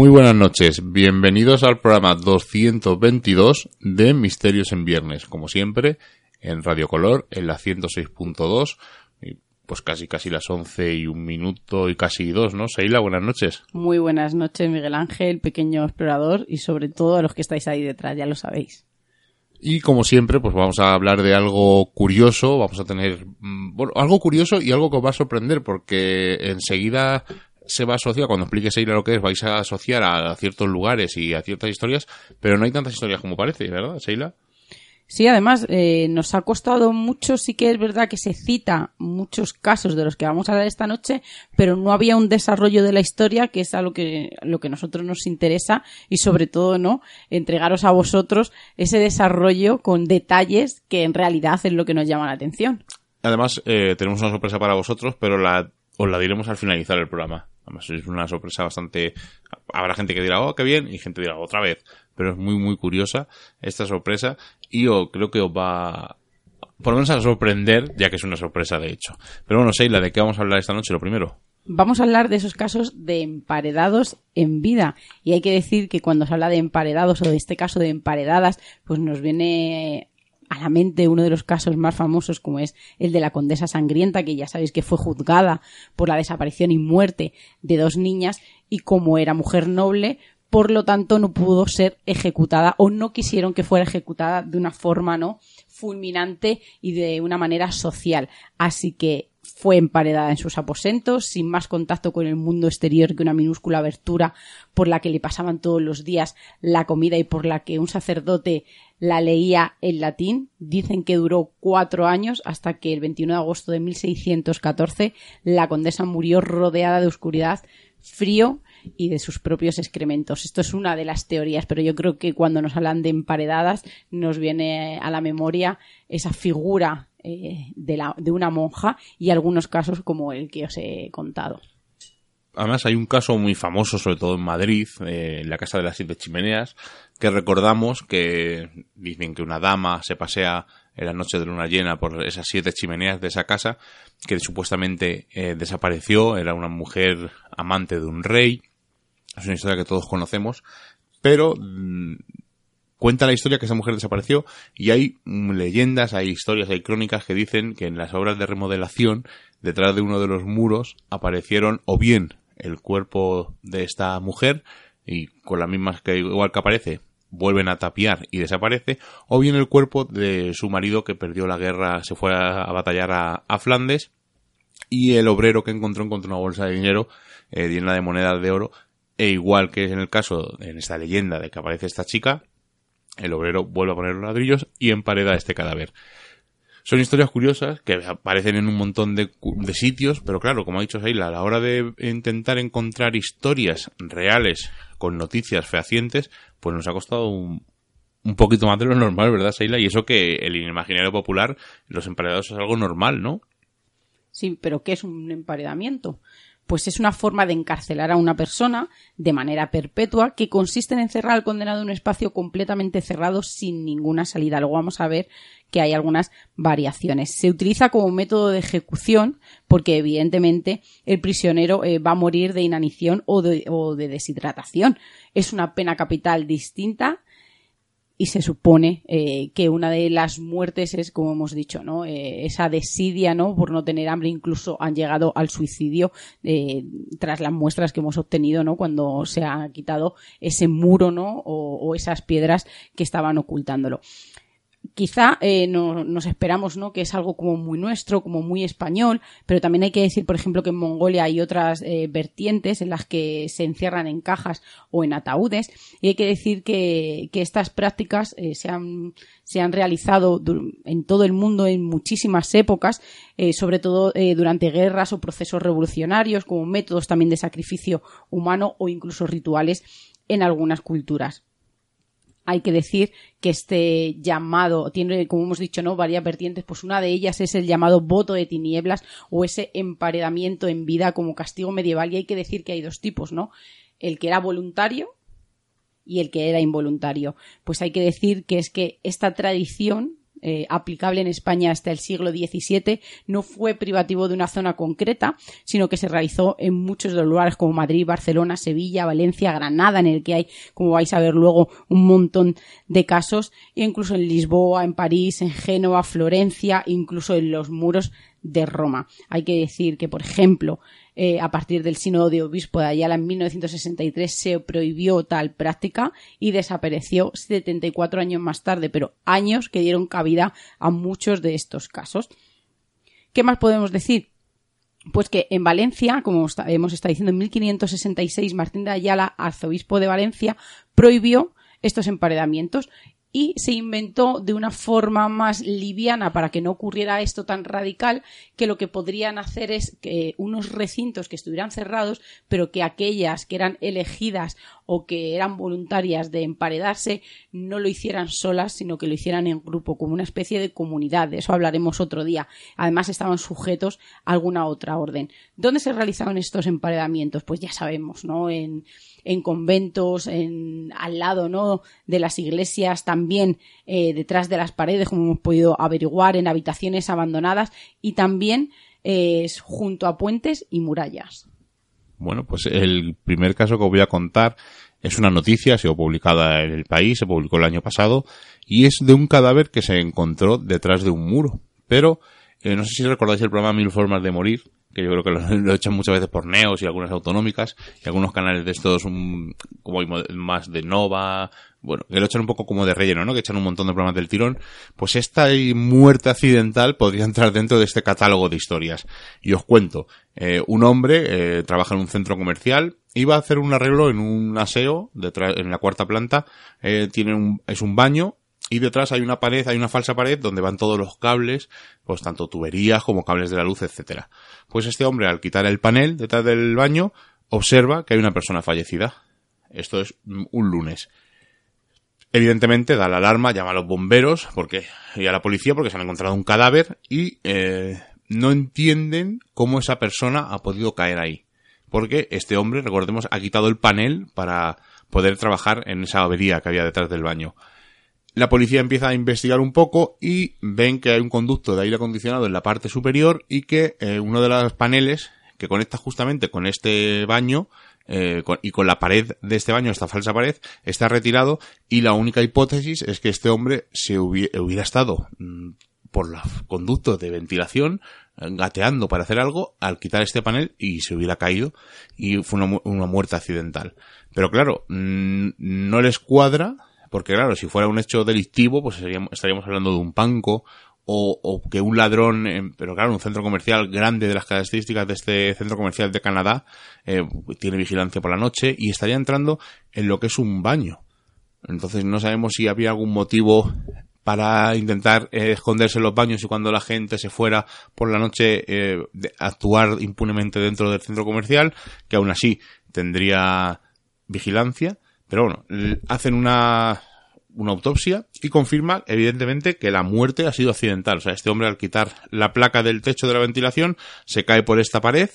Muy buenas noches, bienvenidos al programa 222 de Misterios en Viernes, como siempre, en Radio Color, en la 106.2, y pues casi casi las 11 y un minuto y casi dos, ¿no? Seila, buenas noches. Muy buenas noches, Miguel Ángel, pequeño explorador, y sobre todo a los que estáis ahí detrás, ya lo sabéis. Y como siempre, pues vamos a hablar de algo curioso, vamos a tener, mm, bueno, algo curioso y algo que os va a sorprender, porque enseguida se va a asociar, cuando explique Seila lo que es, vais a asociar a ciertos lugares y a ciertas historias, pero no hay tantas historias como parece, ¿verdad, Seila? Sí, además eh, nos ha costado mucho, sí que es verdad que se cita muchos casos de los que vamos a hablar esta noche, pero no había un desarrollo de la historia que es a lo que, lo que a nosotros nos interesa y sobre todo, ¿no? Entregaros a vosotros ese desarrollo con detalles que en realidad es lo que nos llama la atención. Además, eh, tenemos una sorpresa para vosotros, pero la, os la diremos al finalizar el programa. Es una sorpresa bastante... Habrá gente que dirá, oh, qué bien, y gente dirá, otra vez. Pero es muy, muy curiosa esta sorpresa y yo creo que os va por lo menos a sorprender, ya que es una sorpresa de hecho. Pero bueno, Seila, ¿de qué vamos a hablar esta noche? Lo primero. Vamos a hablar de esos casos de emparedados en vida. Y hay que decir que cuando se habla de emparedados o de este caso de emparedadas, pues nos viene a la mente uno de los casos más famosos como es el de la condesa sangrienta, que ya sabéis que fue juzgada por la desaparición y muerte de dos niñas y como era mujer noble, por lo tanto no pudo ser ejecutada o no quisieron que fuera ejecutada de una forma no fulminante y de una manera social. Así que fue emparedada en sus aposentos, sin más contacto con el mundo exterior que una minúscula abertura por la que le pasaban todos los días la comida y por la que un sacerdote la leía en latín. Dicen que duró cuatro años hasta que el 21 de agosto de 1614 la condesa murió rodeada de oscuridad, frío y de sus propios excrementos. Esto es una de las teorías, pero yo creo que cuando nos hablan de emparedadas nos viene a la memoria esa figura eh, de, la, de una monja y algunos casos como el que os he contado. Además hay un caso muy famoso, sobre todo en Madrid, eh, en la Casa de las Siete Chimeneas, que recordamos que dicen que una dama se pasea en la noche de luna llena por esas siete chimeneas de esa casa, que supuestamente eh, desapareció, era una mujer amante de un rey, es una historia que todos conocemos, pero mm, cuenta la historia que esa mujer desapareció y hay leyendas, hay historias, hay crónicas que dicen que en las obras de remodelación, detrás de uno de los muros, aparecieron o bien el cuerpo de esta mujer y con las mismas que igual que aparece vuelven a tapiar y desaparece, o bien el cuerpo de su marido que perdió la guerra, se fue a, batallar a, Flandes, y el obrero que encontró encontró una bolsa de dinero eh, llena de monedas de oro, e igual que en el caso, en esta leyenda de que aparece esta chica, el obrero vuelve a poner los ladrillos y empareda este cadáver. Son historias curiosas que aparecen en un montón de, sitios, pero claro, como ha dicho Seila, a la hora de intentar encontrar historias reales con noticias fehacientes, pues nos ha costado un, un poquito más de lo normal, ¿verdad, Seila? Y eso que el imaginario popular, los emparedados es algo normal, ¿no? Sí, pero ¿qué es un emparedamiento? Pues es una forma de encarcelar a una persona de manera perpetua que consiste en encerrar al condenado en un espacio completamente cerrado sin ninguna salida. Luego vamos a ver que hay algunas variaciones. Se utiliza como método de ejecución porque evidentemente el prisionero eh, va a morir de inanición o de, o de deshidratación. Es una pena capital distinta y se supone eh, que una de las muertes es, como hemos dicho, ¿no? Eh, esa desidia, ¿no? Por no tener hambre, incluso han llegado al suicidio eh, tras las muestras que hemos obtenido, ¿no? Cuando se ha quitado ese muro, ¿no? O, o esas piedras que estaban ocultándolo quizá eh, no, nos esperamos ¿no? que es algo como muy nuestro, como muy español, pero también hay que decir, por ejemplo, que en Mongolia hay otras eh, vertientes en las que se encierran en cajas o en ataúdes, y hay que decir que, que estas prácticas eh, se, han, se han realizado en todo el mundo en muchísimas épocas, eh, sobre todo eh, durante guerras o procesos revolucionarios, como métodos también de sacrificio humano o incluso rituales en algunas culturas hay que decir que este llamado tiene, como hemos dicho, ¿no? varias vertientes, pues una de ellas es el llamado voto de tinieblas o ese emparedamiento en vida como castigo medieval y hay que decir que hay dos tipos, ¿no? El que era voluntario y el que era involuntario. Pues hay que decir que es que esta tradición eh, aplicable en España hasta el siglo XVII no fue privativo de una zona concreta, sino que se realizó en muchos de los lugares como Madrid, Barcelona, Sevilla, Valencia, Granada, en el que hay, como vais a ver luego, un montón de casos, e incluso en Lisboa, en París, en Génova, Florencia, incluso en los muros de Roma. Hay que decir que, por ejemplo, eh, a partir del sínodo de obispo de Ayala en 1963 se prohibió tal práctica y desapareció 74 años más tarde, pero años que dieron cabida a muchos de estos casos. ¿Qué más podemos decir? Pues que en Valencia, como hemos estado diciendo, en 1566 Martín de Ayala, arzobispo de Valencia, prohibió estos emparedamientos y se inventó de una forma más liviana para que no ocurriera esto tan radical que lo que podrían hacer es que unos recintos que estuvieran cerrados pero que aquellas que eran elegidas o que eran voluntarias de emparedarse no lo hicieran solas sino que lo hicieran en grupo como una especie de comunidad de eso hablaremos otro día además estaban sujetos a alguna otra orden ¿dónde se realizaban estos emparedamientos? pues ya sabemos ¿no? en en conventos, en, al lado ¿no? de las iglesias, también eh, detrás de las paredes, como hemos podido averiguar, en habitaciones abandonadas y también eh, junto a puentes y murallas. Bueno, pues el primer caso que os voy a contar es una noticia, ha sido publicada en el país, se publicó el año pasado, y es de un cadáver que se encontró detrás de un muro. Pero, eh, no sé si recordáis el programa Mil Formas de Morir, que yo creo que lo, echan muchas veces por Neos y algunas autonómicas, y algunos canales de estos un, como más de Nova, bueno, que lo echan un poco como de relleno, ¿no? Que echan un montón de programas del tirón. Pues esta muerte accidental podría entrar dentro de este catálogo de historias. Y os cuento, eh, un hombre eh, trabaja en un centro comercial, iba a hacer un arreglo en un aseo, detrás, en la cuarta planta, eh, tiene un, es un baño, y detrás hay una pared, hay una falsa pared donde van todos los cables, pues tanto tuberías como cables de la luz, etcétera. Pues este hombre, al quitar el panel detrás del baño, observa que hay una persona fallecida. Esto es un lunes. Evidentemente da la alarma, llama a los bomberos porque, y a la policía porque se han encontrado un cadáver y eh, no entienden cómo esa persona ha podido caer ahí. Porque este hombre, recordemos, ha quitado el panel para poder trabajar en esa avería que había detrás del baño. La policía empieza a investigar un poco y ven que hay un conducto de aire acondicionado en la parte superior y que eh, uno de los paneles que conecta justamente con este baño eh, y con la pared de este baño, esta falsa pared, está retirado y la única hipótesis es que este hombre se hubiera, estado mm, por los conductos de ventilación gateando para hacer algo al quitar este panel y se hubiera caído y fue una, una muerte accidental. Pero claro, mm, no les cuadra porque claro, si fuera un hecho delictivo, pues estaríamos hablando de un panco o, que un ladrón, pero claro, un centro comercial grande de las características de este centro comercial de Canadá eh, tiene vigilancia por la noche y estaría entrando en lo que es un baño. Entonces no sabemos si había algún motivo para intentar eh, esconderse en los baños y cuando la gente se fuera por la noche eh, actuar impunemente dentro del centro comercial, que aún así tendría vigilancia pero bueno, hacen una, una autopsia y confirma, evidentemente, que la muerte ha sido accidental. O sea, este hombre al quitar la placa del techo de la ventilación se cae por esta pared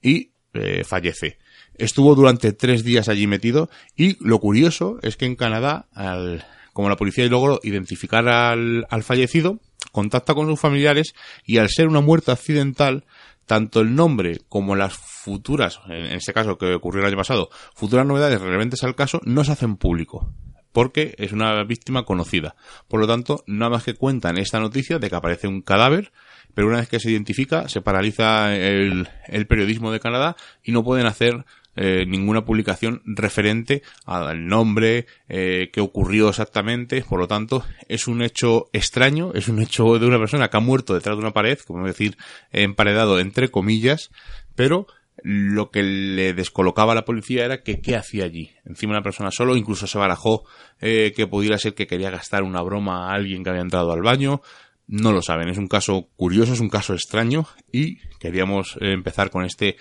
y eh, fallece. Estuvo durante tres días allí metido y lo curioso es que en Canadá, al, como la policía logró identificar al, al fallecido, contacta con sus familiares y al ser una muerte accidental, tanto el nombre como las futuras, en este caso que ocurrió el año pasado, futuras novedades relevantes al caso no se hacen público porque es una víctima conocida. Por lo tanto, nada más que cuentan esta noticia de que aparece un cadáver, pero una vez que se identifica, se paraliza el, el periodismo de Canadá y no pueden hacer eh, ninguna publicación referente al nombre, eh, que ocurrió exactamente. Por lo tanto, es un hecho extraño, es un hecho de una persona que ha muerto detrás de una pared, como decir, emparedado entre comillas, pero lo que le descolocaba a la policía era que qué hacía allí. Encima una persona solo, incluso se barajó eh, que pudiera ser que quería gastar una broma a alguien que había entrado al baño. No lo saben, es un caso curioso, es un caso extraño y queríamos empezar con este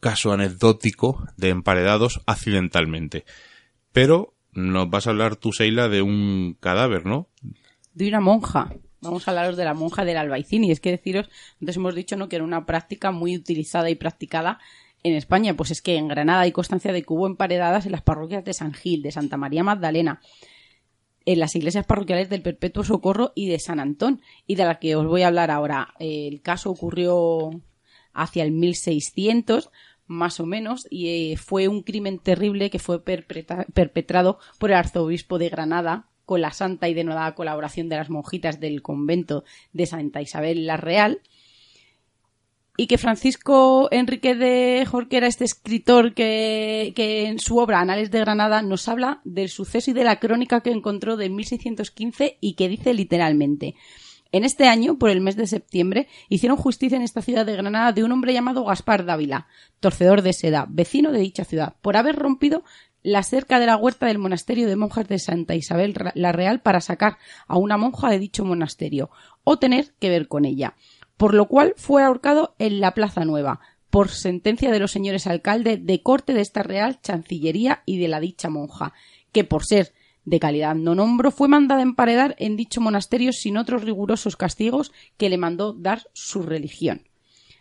caso anecdótico de emparedados accidentalmente. Pero nos vas a hablar tú, Seila, de un cadáver, ¿no? De una monja. Vamos a hablaros de la monja del Albaicín. Y es que deciros, antes hemos dicho ¿no? que era una práctica muy utilizada y practicada en España. Pues es que en Granada hay constancia de que hubo emparedadas en las parroquias de San Gil, de Santa María Magdalena, en las iglesias parroquiales del Perpetuo Socorro y de San Antón. Y de la que os voy a hablar ahora. El caso ocurrió hacia el 1600 más o menos, y eh, fue un crimen terrible que fue perpetrado por el arzobispo de Granada con la santa y denodada colaboración de las monjitas del convento de Santa Isabel la Real, y que Francisco Enrique de Jorquera, este escritor que, que, en su obra Anales de Granada nos habla del suceso y de la crónica que encontró de 1615 y que dice literalmente en este año, por el mes de septiembre, hicieron justicia en esta ciudad de Granada de un hombre llamado Gaspar Dávila, torcedor de seda, vecino de dicha ciudad, por haber rompido la cerca de la huerta del monasterio de monjas de Santa Isabel la Real para sacar a una monja de dicho monasterio, o tener que ver con ella, por lo cual fue ahorcado en la Plaza Nueva, por sentencia de los señores alcalde de corte de esta Real Chancillería y de la dicha monja, que por ser de calidad no nombro, fue mandada emparedar en dicho monasterio sin otros rigurosos castigos que le mandó dar su religión.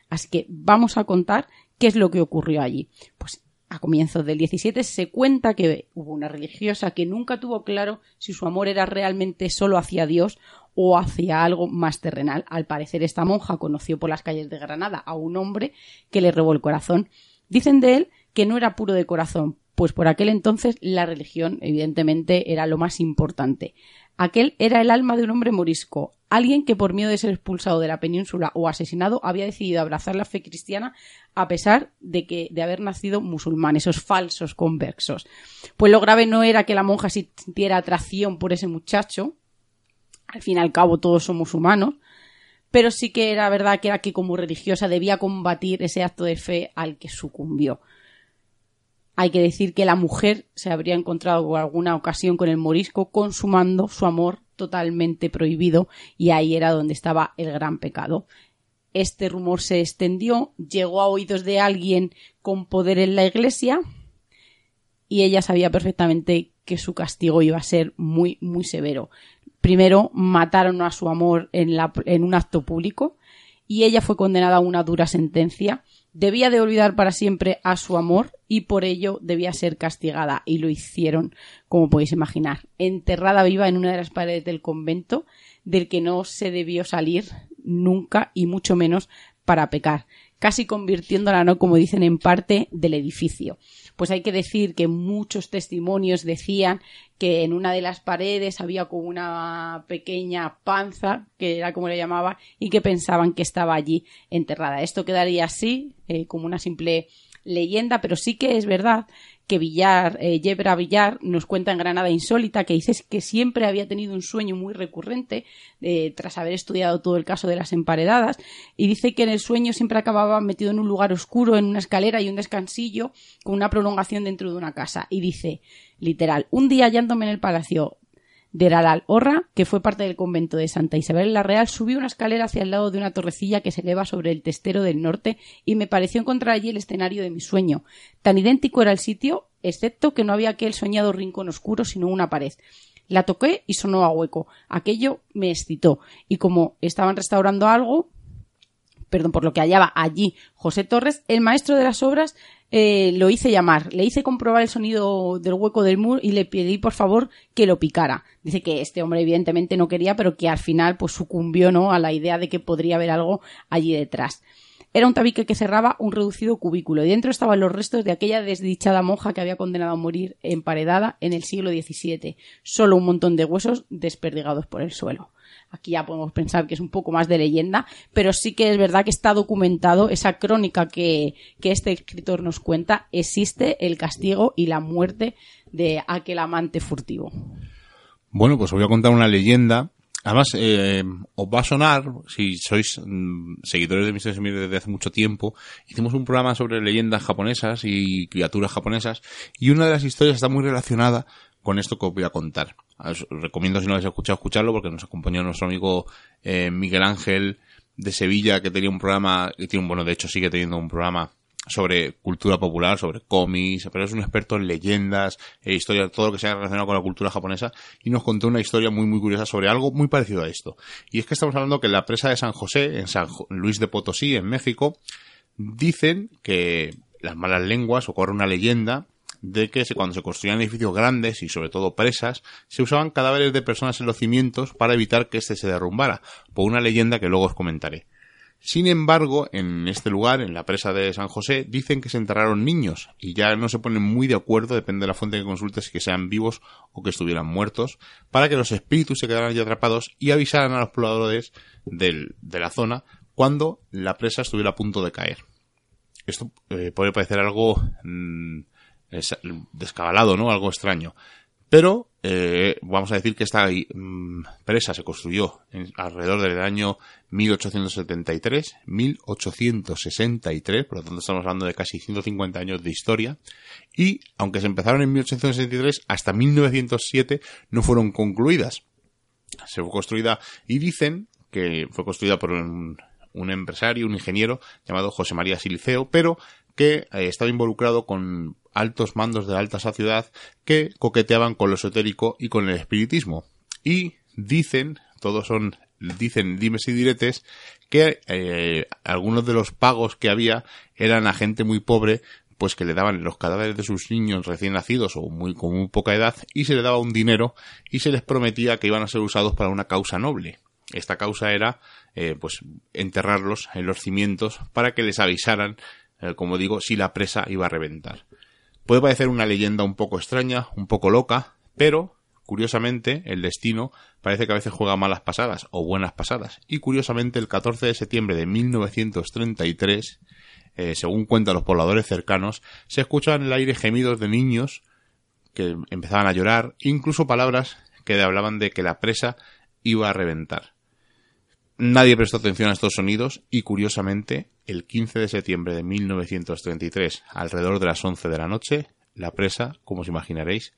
Así que vamos a contar qué es lo que ocurrió allí. Pues a comienzos del 17 se cuenta que hubo una religiosa que nunca tuvo claro si su amor era realmente solo hacia Dios o hacia algo más terrenal. Al parecer esta monja conoció por las calles de Granada a un hombre que le robó el corazón. Dicen de él que no era puro de corazón, pues por aquel entonces la religión, evidentemente, era lo más importante. Aquel era el alma de un hombre morisco, alguien que por miedo de ser expulsado de la península o asesinado había decidido abrazar la fe cristiana a pesar de que de haber nacido musulmán, esos falsos conversos. Pues lo grave no era que la monja sintiera atracción por ese muchacho, al fin y al cabo todos somos humanos, pero sí que era verdad que era que como religiosa debía combatir ese acto de fe al que sucumbió. Hay que decir que la mujer se habría encontrado en alguna ocasión con el morisco consumando su amor totalmente prohibido y ahí era donde estaba el gran pecado. Este rumor se extendió, llegó a oídos de alguien con poder en la iglesia y ella sabía perfectamente que su castigo iba a ser muy, muy severo. Primero mataron a su amor en, en un acto público y ella fue condenada a una dura sentencia debía de olvidar para siempre a su amor y por ello debía ser castigada. Y lo hicieron, como podéis imaginar, enterrada viva en una de las paredes del convento del que no se debió salir nunca y mucho menos para pecar, casi convirtiéndola, no como dicen en parte, del edificio pues hay que decir que muchos testimonios decían que en una de las paredes había como una pequeña panza, que era como le llamaba, y que pensaban que estaba allí enterrada. Esto quedaría así, eh, como una simple leyenda, pero sí que es verdad que Villar, eh, Yebra Villar, nos cuenta en Granada Insólita que dice que siempre había tenido un sueño muy recurrente eh, tras haber estudiado todo el caso de las emparedadas y dice que en el sueño siempre acababa metido en un lugar oscuro, en una escalera y un descansillo con una prolongación dentro de una casa. Y dice, literal, un día hallándome en el palacio de Ralal Orra, que fue parte del convento de Santa Isabel la Real, subí una escalera hacia el lado de una torrecilla que se eleva sobre el testero del norte y me pareció encontrar allí el escenario de mi sueño. Tan idéntico era el sitio excepto que no había aquel soñado rincón oscuro, sino una pared. La toqué y sonó a hueco. Aquello me excitó. Y como estaban restaurando algo, perdón, por lo que hallaba allí José Torres, el maestro de las obras eh, lo hice llamar, le hice comprobar el sonido del hueco del muro y le pedí por favor que lo picara. Dice que este hombre evidentemente no quería, pero que al final pues sucumbió ¿no? a la idea de que podría haber algo allí detrás. Era un tabique que cerraba un reducido cubículo y dentro estaban los restos de aquella desdichada monja que había condenado a morir emparedada en el siglo XVII. Solo un montón de huesos desperdigados por el suelo. Aquí ya podemos pensar que es un poco más de leyenda, pero sí que es verdad que está documentado esa crónica que, que este escritor nos cuenta. Existe el castigo y la muerte de aquel amante furtivo. Bueno, pues os voy a contar una leyenda Además, eh, os va a sonar, si sois mm, seguidores de Misterios Emir desde hace mucho tiempo, hicimos un programa sobre leyendas japonesas y criaturas japonesas, y una de las historias está muy relacionada con esto que os voy a contar. Os recomiendo si no habéis escuchado, escucharlo, porque nos acompañó nuestro amigo eh, Miguel Ángel de Sevilla, que tenía un programa, que tiene un, bueno, de hecho sigue teniendo un programa sobre cultura popular, sobre cómics, pero es un experto en leyendas, e historias, todo lo que sea relacionado con la cultura japonesa, y nos contó una historia muy, muy curiosa sobre algo muy parecido a esto. Y es que estamos hablando que en la presa de San José, en San Luis de Potosí, en México, dicen que las malas lenguas, o corre una leyenda, de que cuando se construían edificios grandes y sobre todo presas, se usaban cadáveres de personas en los cimientos para evitar que éste se derrumbara, por una leyenda que luego os comentaré. Sin embargo, en este lugar, en la presa de San José, dicen que se enterraron niños y ya no se ponen muy de acuerdo, depende de la fuente que consultes, que sean vivos o que estuvieran muertos, para que los espíritus se quedaran allí atrapados y avisaran a los pobladores de la zona cuando la presa estuviera a punto de caer. Esto eh, puede parecer algo mm, descabalado, ¿no? Algo extraño. Pero eh, vamos a decir que esta mm, presa se construyó alrededor del año 1873, 1863, por lo tanto estamos hablando de casi 150 años de historia, y aunque se empezaron en 1863, hasta 1907 no fueron concluidas. Se fue construida y dicen que fue construida por un, un empresario, un ingeniero llamado José María Siliceo, pero que eh, estaba involucrado con altos mandos de la alta sociedad que coqueteaban con lo esotérico y con el espiritismo. Y dicen, todos son, dicen dimes y diretes, que eh, algunos de los pagos que había eran a gente muy pobre pues que le daban los cadáveres de sus niños recién nacidos o muy con muy poca edad y se le daba un dinero y se les prometía que iban a ser usados para una causa noble. Esta causa era eh, pues enterrarlos en los cimientos para que les avisaran eh, como digo, si la presa iba a reventar. Puede parecer una leyenda un poco extraña, un poco loca, pero curiosamente el destino parece que a veces juega malas pasadas o buenas pasadas. Y curiosamente el 14 de septiembre de 1933, eh, según cuentan los pobladores cercanos, se escuchan en el aire gemidos de niños que empezaban a llorar, incluso palabras que hablaban de que la presa iba a reventar. Nadie prestó atención a estos sonidos y curiosamente, el 15 de septiembre de 1933, alrededor de las 11 de la noche, la presa, como os imaginaréis,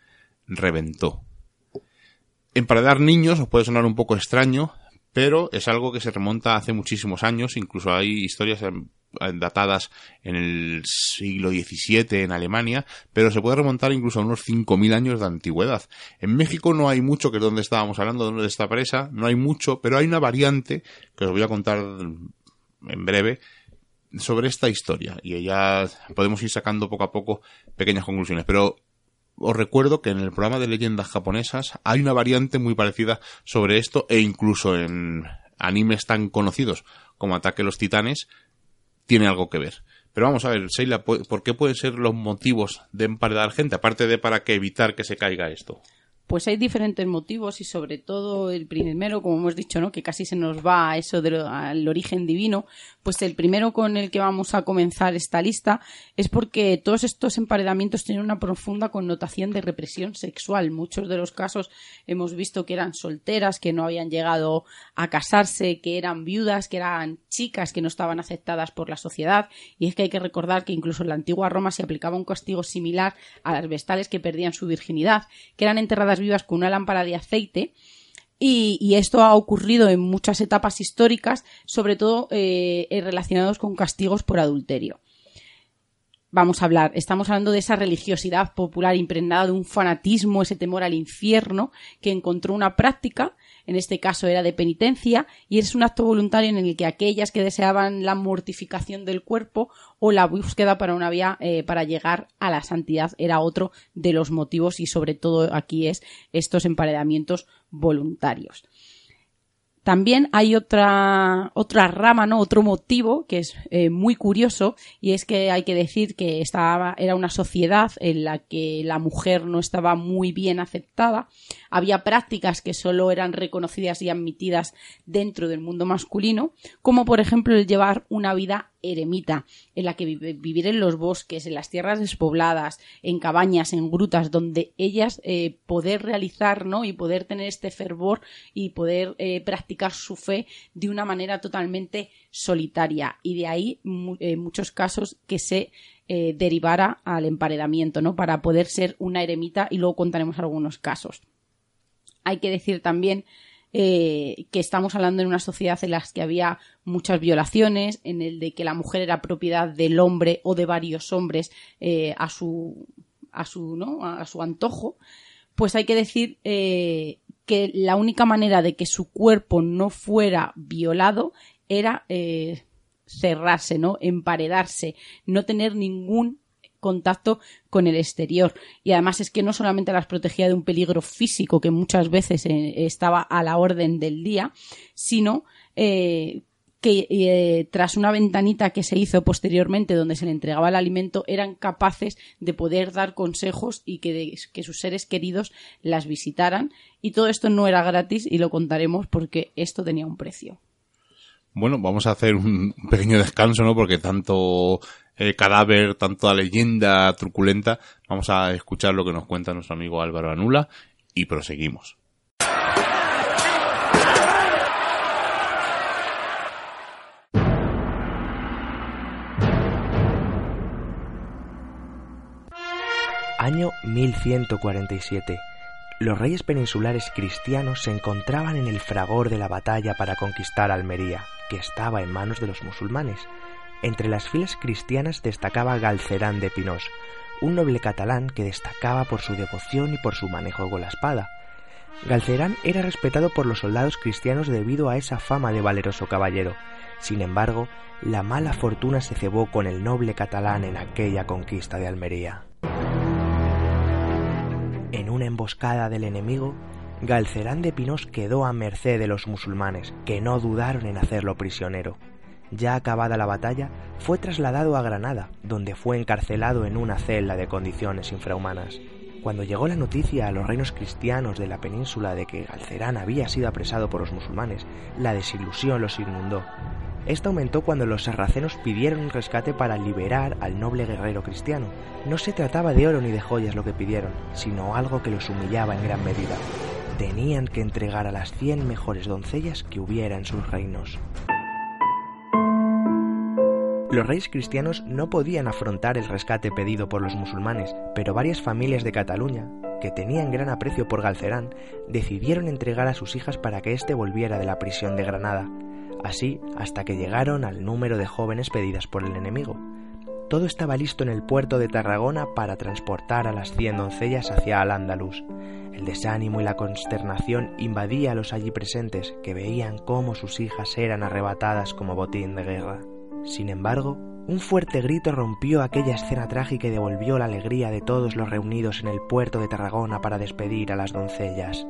reventó. Emparedar niños os puede sonar un poco extraño, pero es algo que se remonta hace muchísimos años, incluso hay historias datadas en el siglo XVII en Alemania, pero se puede remontar incluso a unos 5.000 años de antigüedad. En México no hay mucho, que es donde estábamos hablando, de esta presa, no hay mucho, pero hay una variante que os voy a contar en breve sobre esta historia y ya podemos ir sacando poco a poco pequeñas conclusiones, pero os recuerdo que en el programa de leyendas japonesas hay una variante muy parecida sobre esto e incluso en animes tan conocidos como Ataque a los Titanes tiene algo que ver. Pero vamos a ver, Seila, ¿por qué pueden ser los motivos de emparedar gente? Aparte de para que evitar que se caiga esto. Pues hay diferentes motivos y sobre todo el primero, como hemos dicho, ¿no? que casi se nos va a eso del origen divino, pues el primero con el que vamos a comenzar esta lista es porque todos estos emparedamientos tienen una profunda connotación de represión sexual. Muchos de los casos hemos visto que eran solteras, que no habían llegado a casarse, que eran viudas, que eran chicas que no estaban aceptadas por la sociedad. Y es que hay que recordar que incluso en la antigua Roma se aplicaba un castigo similar a las vestales que perdían su virginidad, que eran enterradas vivas con una lámpara de aceite. Y, esto ha ocurrido en muchas etapas históricas, sobre todo eh, relacionados con castigos por adulterio. vamos a hablar. Estamos hablando de esa religiosidad popular impregnada de un fanatismo, ese temor al infierno, que encontró una práctica, en este caso era de penitencia, y es un acto voluntario en el que aquellas que deseaban la mortificación del cuerpo o la búsqueda para una vía eh, para llegar a la santidad era otro de los motivos y sobre todo aquí es estos emparedamientos voluntarios. También hay otra, otra rama, ¿no? Otro motivo que es eh, muy curioso y es que hay que decir que estaba, era una sociedad en la que la mujer no estaba muy bien aceptada. Había prácticas que solo eran reconocidas y admitidas dentro del mundo masculino, como por ejemplo el llevar una vida eremita, en la que vivir en los bosques, en las tierras despobladas, en cabañas, en grutas, donde ellas eh, poder realizar, ¿no? Y poder tener este fervor y poder eh, practicar su fe de una manera totalmente solitaria. Y de ahí en muchos casos que se eh, derivara al emparedamiento, ¿no? Para poder ser una eremita y luego contaremos algunos casos. Hay que decir también eh, que estamos hablando en una sociedad en la que había muchas violaciones, en el de que la mujer era propiedad del hombre o de varios hombres eh, a su a su no a su antojo, pues hay que decir eh, que la única manera de que su cuerpo no fuera violado era cerrarse, ¿no? emparedarse, no tener ningún contacto con el exterior. Y además es que no solamente las protegía de un peligro físico que muchas veces eh, estaba a la orden del día, sino eh, que eh, tras una ventanita que se hizo posteriormente donde se le entregaba el alimento eran capaces de poder dar consejos y que, que sus seres queridos las visitaran. Y todo esto no era gratis y lo contaremos porque esto tenía un precio. Bueno, vamos a hacer un pequeño descanso, ¿no? Porque tanto el cadáver, tanto la leyenda truculenta, vamos a escuchar lo que nos cuenta nuestro amigo Álvaro Anula y proseguimos. Año 1147. Los reyes peninsulares cristianos se encontraban en el fragor de la batalla para conquistar Almería, que estaba en manos de los musulmanes. Entre las filas cristianas destacaba Galcerán de Pinós, un noble catalán que destacaba por su devoción y por su manejo con la espada. Galcerán era respetado por los soldados cristianos debido a esa fama de valeroso caballero. Sin embargo, la mala fortuna se cebó con el noble catalán en aquella conquista de Almería. En una emboscada del enemigo, Galcerán de Pinós quedó a merced de los musulmanes, que no dudaron en hacerlo prisionero. Ya acabada la batalla, fue trasladado a Granada, donde fue encarcelado en una celda de condiciones infrahumanas. Cuando llegó la noticia a los reinos cristianos de la península de que Galcerán había sido apresado por los musulmanes, la desilusión los inundó. Esto aumentó cuando los sarracenos pidieron un rescate para liberar al noble guerrero cristiano. No se trataba de oro ni de joyas lo que pidieron, sino algo que los humillaba en gran medida. Tenían que entregar a las cien mejores doncellas que hubiera en sus reinos. Los reyes cristianos no podían afrontar el rescate pedido por los musulmanes, pero varias familias de Cataluña, que tenían gran aprecio por Galcerán, decidieron entregar a sus hijas para que éste volviera de la prisión de Granada, así hasta que llegaron al número de jóvenes pedidas por el enemigo. Todo estaba listo en el puerto de Tarragona para transportar a las cien doncellas hacia Al-Ándalus. El desánimo y la consternación invadía a los allí presentes, que veían cómo sus hijas eran arrebatadas como botín de guerra. Sin embargo, un fuerte grito rompió aquella escena trágica y devolvió la alegría de todos los reunidos en el puerto de Tarragona para despedir a las doncellas.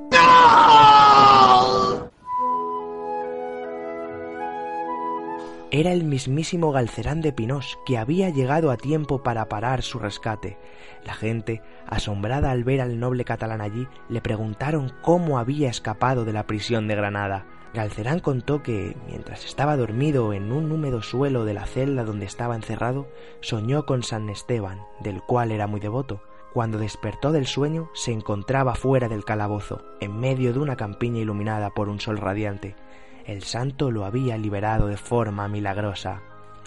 Era el mismísimo Galcerán de Pinós, que había llegado a tiempo para parar su rescate. La gente, asombrada al ver al noble catalán allí, le preguntaron cómo había escapado de la prisión de Granada. Galcerán contó que, mientras estaba dormido en un húmedo suelo de la celda donde estaba encerrado, soñó con San Esteban, del cual era muy devoto. Cuando despertó del sueño, se encontraba fuera del calabozo, en medio de una campiña iluminada por un sol radiante. El santo lo había liberado de forma milagrosa.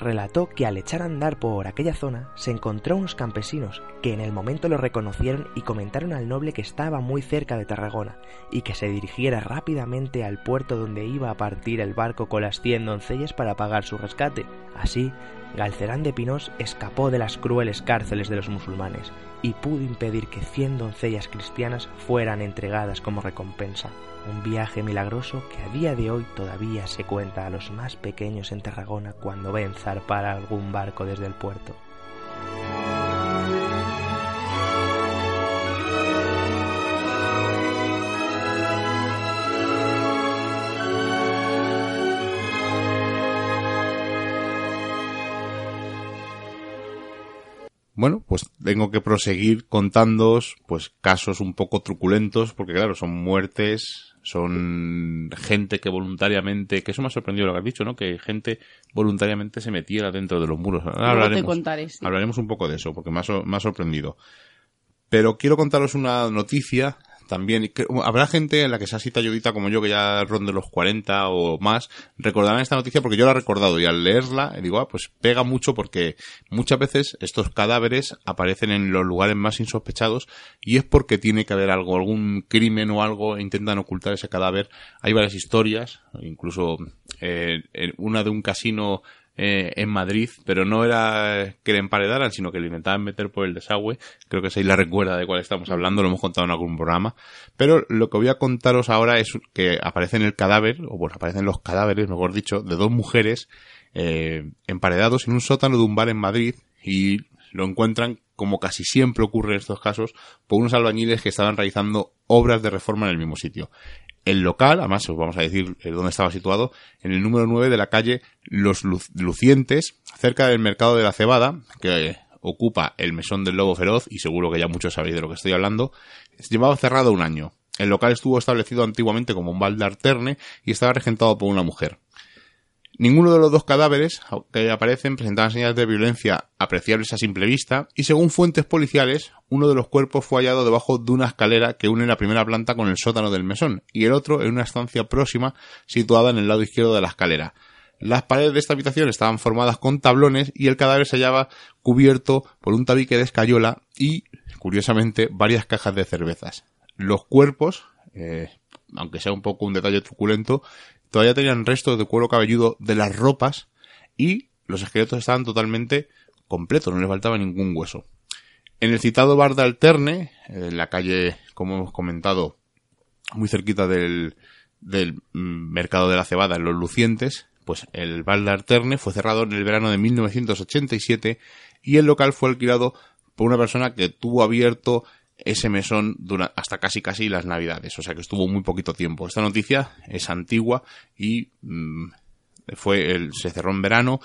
Relató que al echar a andar por aquella zona se encontró unos campesinos que en el momento lo reconocieron y comentaron al noble que estaba muy cerca de Tarragona y que se dirigiera rápidamente al puerto donde iba a partir el barco con las cien doncellas para pagar su rescate. Así, Galcerán de Pinós escapó de las crueles cárceles de los musulmanes y pudo impedir que cien doncellas cristianas fueran entregadas como recompensa. Un viaje milagroso que a día de hoy todavía se cuenta a los más pequeños en Tarragona cuando ven zarpar algún barco desde el puerto. Bueno, pues tengo que proseguir contándoos pues casos un poco truculentos, porque claro, son muertes, son gente que voluntariamente, que eso me ha sorprendido lo que has dicho, ¿no? Que gente voluntariamente se metiera dentro de los muros. Ahora hablaremos, hablaremos un poco de eso, porque me ha, me ha sorprendido. Pero quiero contaros una noticia también. Habrá gente en la que sea así talludita como yo, que ya ronde los 40 o más, recordarán esta noticia porque yo la he recordado y al leerla digo, ah, pues pega mucho porque muchas veces estos cadáveres aparecen en los lugares más insospechados y es porque tiene que haber algo, algún crimen o algo, e intentan ocultar ese cadáver. Hay varias historias, incluso eh, una de un casino eh, en Madrid, pero no era que le emparedaran, sino que le intentaban meter por el desagüe. Creo que ahí la recuerda de cuál estamos hablando, lo hemos contado en algún programa. Pero lo que voy a contaros ahora es que aparece en el cadáver, o bueno, aparecen los cadáveres, mejor dicho, de dos mujeres eh, emparedados en un sótano de un bar en Madrid y lo encuentran, como casi siempre ocurre en estos casos, por unos albañiles que estaban realizando obras de reforma en el mismo sitio el local, además os vamos a decir eh, dónde estaba situado, en el número 9 de la calle Los Lucientes, cerca del mercado de la cebada, que ocupa el mesón del lobo feroz, y seguro que ya muchos sabéis de lo que estoy hablando, llevaba cerrado un año. El local estuvo establecido antiguamente como un bar de alterne y estaba regentado por una mujer. Ninguno de los dos cadáveres que aparecen presentaban señales de violencia apreciables a simple vista y según fuentes policiales, uno de los cuerpos fue hallado debajo de una escalera que une la primera planta con el sótano del mesón y el otro en una estancia próxima situada en el lado izquierdo de la escalera. Las paredes de esta habitación estaban formadas con tablones y el cadáver se hallaba cubierto por un tabique de escayola y, curiosamente, varias cajas de cervezas. Los cuerpos, eh, aunque sea un poco un detalle truculento, todavía tenían restos de cuero cabelludo de las ropas y los esqueletos estaban totalmente completos, no les faltaba ningún hueso. En el citado bar de Alterne, en la calle, como hemos comentado, muy cerquita del, del mercado de la cebada, en Los Lucientes, pues el bar de Alterne fue cerrado en el verano de 1987 y el local fue alquilado por una persona que tuvo abierto ese mesón hasta casi casi las navidades, o sea que estuvo muy poquito tiempo. Esta noticia es antigua y mm, fue el, se cerró en verano,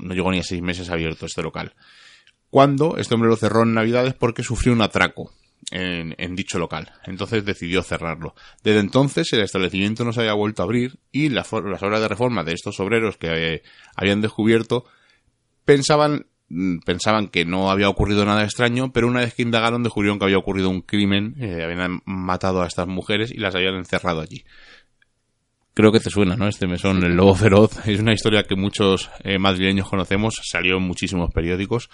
no llegó ni a seis meses abierto este local. Cuando este hombre lo cerró en navidades porque sufrió un atraco en, dicho local. Entonces decidió cerrarlo. Desde entonces el establecimiento no se había vuelto a abrir y las, obras de reforma de estos obreros que eh, habían descubierto pensaban pensaban que no había ocurrido nada extraño, pero una vez que indagaron descubrieron que había ocurrido un crimen, eh, habían matado a estas mujeres y las habían encerrado allí. Creo que te suena, ¿no? Este mesón, el lobo feroz, es una historia que muchos eh, madrileños conocemos, salió en muchísimos periódicos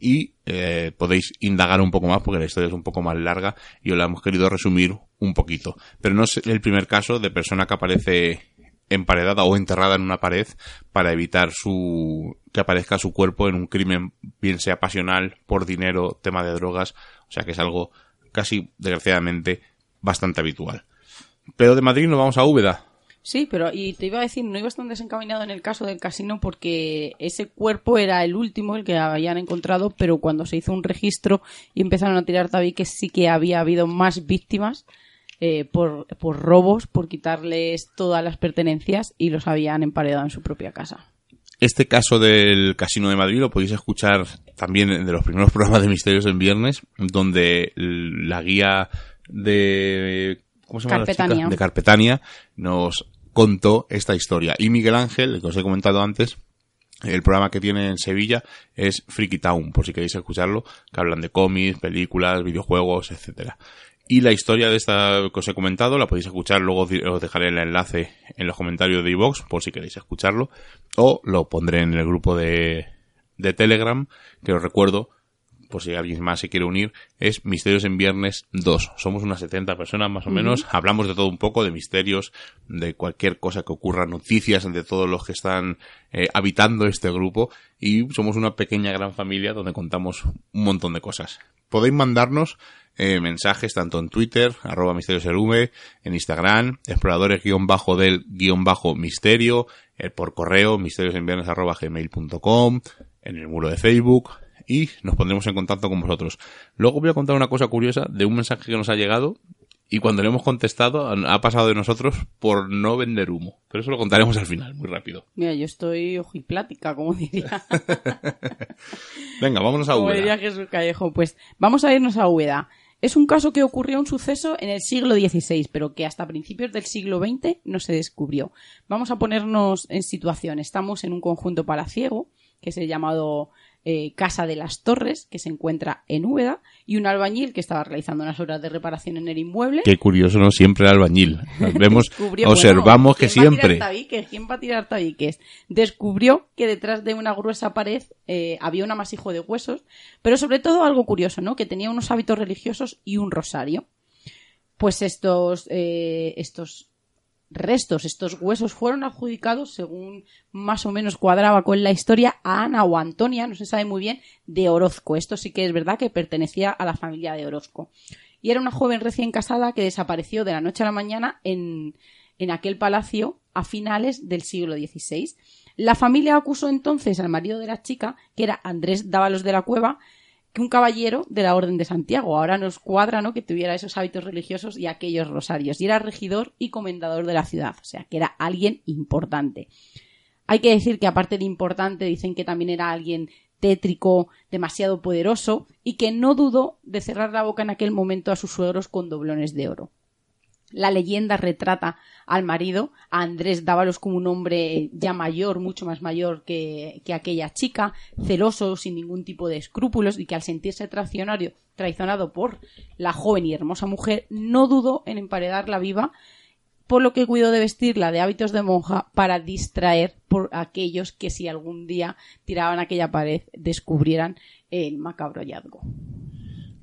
y eh, podéis indagar un poco más porque la historia es un poco más larga y os la hemos querido resumir un poquito. Pero no es el primer caso de persona que aparece emparedada o enterrada en una pared para evitar su que aparezca su cuerpo en un crimen bien sea pasional, por dinero, tema de drogas, o sea que es algo casi desgraciadamente bastante habitual. Pero de Madrid nos vamos a Úbeda. Sí, pero y te iba a decir, no ibas tan desencaminado en el caso del casino porque ese cuerpo era el último, el que habían encontrado, pero cuando se hizo un registro y empezaron a tirar tabiques sí que había habido más víctimas eh, por, por robos, por quitarles todas las pertenencias y los habían emparedado en su propia casa. Este caso del Casino de Madrid lo podéis escuchar también de los primeros programas de Misterios en Viernes, donde la guía de ¿cómo se llama Carpetania. de Carpetania nos contó esta historia. Y Miguel Ángel, el que os he comentado antes, el programa que tiene en Sevilla es Freaky Town, por si queréis escucharlo, que hablan de cómics, películas, videojuegos, etcétera. Y la historia de esta que os he comentado la podéis escuchar, luego os dejaré el enlace en los comentarios de iVox por si queréis escucharlo, o lo pondré en el grupo de, de Telegram, que os recuerdo, por si alguien más se quiere unir, es Misterios en Viernes 2. Somos unas 70 personas más o menos, hablamos de todo un poco, de misterios, de cualquier cosa que ocurra, noticias de todos los que están eh, habitando este grupo, y somos una pequeña gran familia donde contamos un montón de cosas. Podéis mandarnos eh, mensajes tanto en Twitter, arroba misterioserume, en Instagram, exploradores-del-misterio, eh, por correo, misteriosenviernes arroba gmail.com, en el muro de Facebook, y nos pondremos en contacto con vosotros. Luego voy a contar una cosa curiosa de un mensaje que nos ha llegado y cuando le hemos contestado ha pasado de nosotros por no vender humo. Pero eso lo contaremos al final, muy rápido. Mira, yo estoy ojiplática, como diría. Venga, vámonos a como Úbeda. diría Jesús Callejo. Pues vamos a irnos a Úbeda. Es un caso que ocurrió un suceso en el siglo XVI, pero que hasta principios del siglo XX no se descubrió. Vamos a ponernos en situación. Estamos en un conjunto palaciego, que es el llamado eh, Casa de las Torres, que se encuentra en Úbeda, y un albañil que estaba realizando unas obras de reparación en el inmueble. Qué curioso, ¿no? Siempre el albañil. Nos vemos, observamos bueno, que ¿quién va a siempre. tabiques? ¿Quién va a tirar tabiques? Descubrió que detrás de una gruesa pared eh, había un amasijo de huesos, pero sobre todo algo curioso, ¿no? Que tenía unos hábitos religiosos y un rosario. Pues estos, eh, estos restos, estos huesos fueron adjudicados, según más o menos cuadraba con la historia, a Ana o Antonia, no se sabe muy bien, de Orozco. Esto sí que es verdad que pertenecía a la familia de Orozco. Y era una joven recién casada que desapareció de la noche a la mañana en, en aquel palacio a finales del siglo XVI. La familia acusó entonces al marido de la chica, que era Andrés Dávalos de la Cueva, que un caballero de la Orden de Santiago. Ahora nos cuadra, ¿no? Que tuviera esos hábitos religiosos y aquellos rosarios. Y era regidor y comendador de la ciudad. O sea, que era alguien importante. Hay que decir que aparte de importante, dicen que también era alguien tétrico, demasiado poderoso y que no dudó de cerrar la boca en aquel momento a sus suegros con doblones de oro. La leyenda retrata al marido, a Andrés Dávalos, como un hombre ya mayor, mucho más mayor que, que aquella chica, celoso, sin ningún tipo de escrúpulos, y que al sentirse traicionario, traicionado por la joven y hermosa mujer, no dudó en emparedarla viva, por lo que cuidó de vestirla de hábitos de monja para distraer por aquellos que si algún día tiraban aquella pared descubrieran el macabro hallazgo.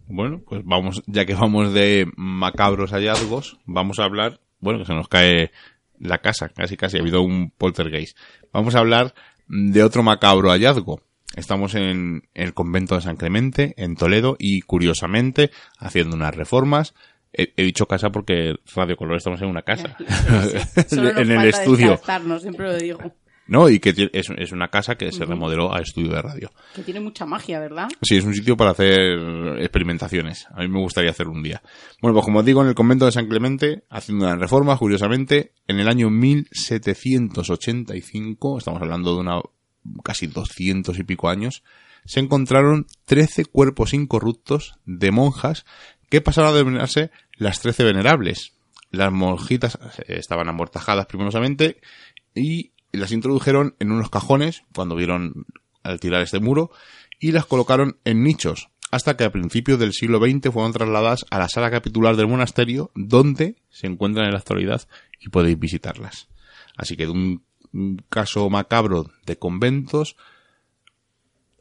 Bueno, pues vamos, ya que vamos de macabros hallazgos, vamos a hablar, bueno, que se nos cae la casa, casi casi ha habido un poltergeist. Vamos a hablar de otro macabro hallazgo. Estamos en el convento de San Clemente, en Toledo, y curiosamente, haciendo unas reformas. He, he dicho casa porque Radio Color estamos en una casa. En el estudio. descartarnos, siempre lo digo. No, y que es, es una casa que se remodeló a estudio de radio. Que tiene mucha magia, ¿verdad? Sí, es un sitio para hacer experimentaciones. A mí me gustaría hacer un día. Bueno, pues como os digo, en el convento de San Clemente, haciendo una reforma, curiosamente, en el año 1785, estamos hablando de una casi 200 y pico años, se encontraron 13 cuerpos incorruptos de monjas que pasaron a denominarse las 13 venerables. Las monjitas eh, estaban amortajadas primorosamente y las introdujeron en unos cajones cuando vieron al tirar este muro y las colocaron en nichos hasta que a principios del siglo XX fueron trasladadas a la sala capitular del monasterio donde se encuentran en la actualidad y podéis visitarlas. Así que de un, un caso macabro de conventos,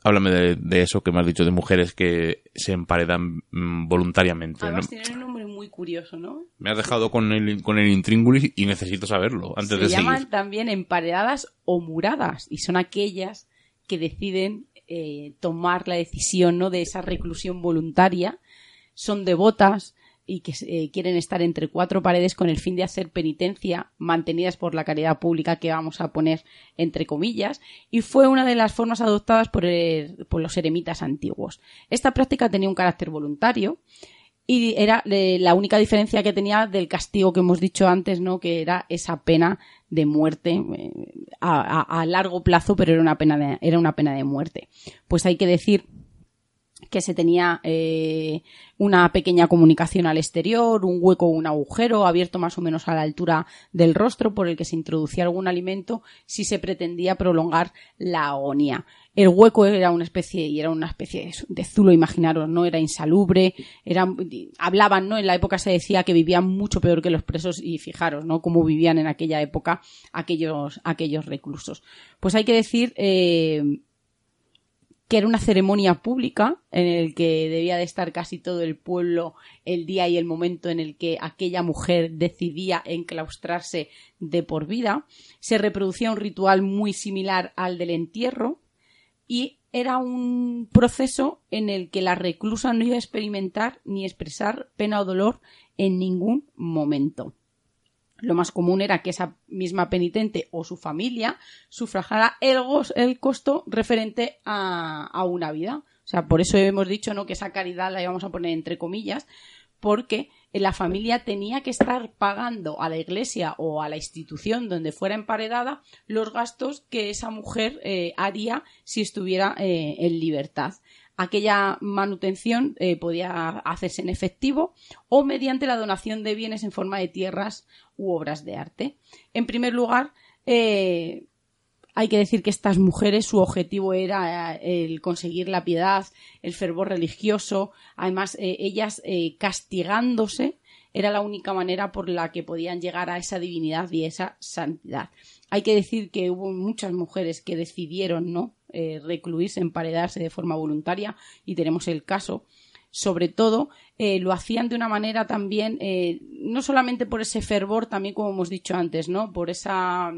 háblame de, de eso que me has dicho de mujeres que se emparedan mm, voluntariamente. ¿no? Además tienen un nombre muy curioso, ¿no? Me has dejado con el, con el intríngulis y necesito saberlo antes Se de llaman también emparedadas o muradas y son aquellas que deciden eh, tomar la decisión ¿no? de esa reclusión voluntaria, son devotas y que eh, quieren estar entre cuatro paredes con el fin de hacer penitencia, mantenidas por la caridad pública que vamos a poner entre comillas, y fue una de las formas adoptadas por, el- por los eremitas antiguos. Esta práctica tenía un carácter voluntario, y era la única diferencia que tenía del castigo que hemos dicho antes, ¿no? Que era esa pena de muerte eh, a, a- a largo plazo, pero era una pena de, era una pena de muerte. Pues hay que decir que se tenía eh, una pequeña comunicación al exterior, un hueco un agujero abierto más o menos a la altura del rostro por el que se introducía algún alimento si se pretendía prolongar la agonía. El hueco era una especie, y era una especie de zulo, imaginaros, ¿no? Era insalubre, eran, hablaban, ¿no? En la época se decía que vivían mucho peor que los presos y fijaros, ¿no? Cómo vivían en aquella época aquellos, aquellos reclusos. Pues hay que decir, eh, que era una ceremonia pública en el que debía de estar casi todo el pueblo el día y el momento en el que aquella mujer decidía enclaustrarse de por vida. Se reproducía un ritual muy similar al del entierro y era un proceso en el que la reclusa no iba a experimentar ni expresar pena o dolor en ningún momento. Lo más común era que esa misma penitente o su familia sufragara el, el costo referente a, una vida. O sea, por eso hemos dicho ¿no? que esa caridad la íbamos a poner entre comillas, porque la familia tenía que estar pagando a la iglesia o a la institución donde fuera emparedada los gastos que esa mujer eh, haría si estuviera eh, en libertad aquella manutención eh, podía hacerse en efectivo o mediante la donación de bienes en forma de tierras u obras de arte. En primer lugar, eh, hay que decir que estas mujeres su objetivo era eh, el conseguir la piedad, el fervor religioso, además ellas castigándose era la única manera por la que podían llegar a esa divinidad y esa santidad. Hay que decir que hubo muchas mujeres que decidieron no eh, recluirse, emparedarse de forma voluntaria y tenemos el caso. Sobre todo, eh, lo hacían de una manera también, eh, no solamente por ese fervor, también como hemos dicho antes, ¿no? Por esa,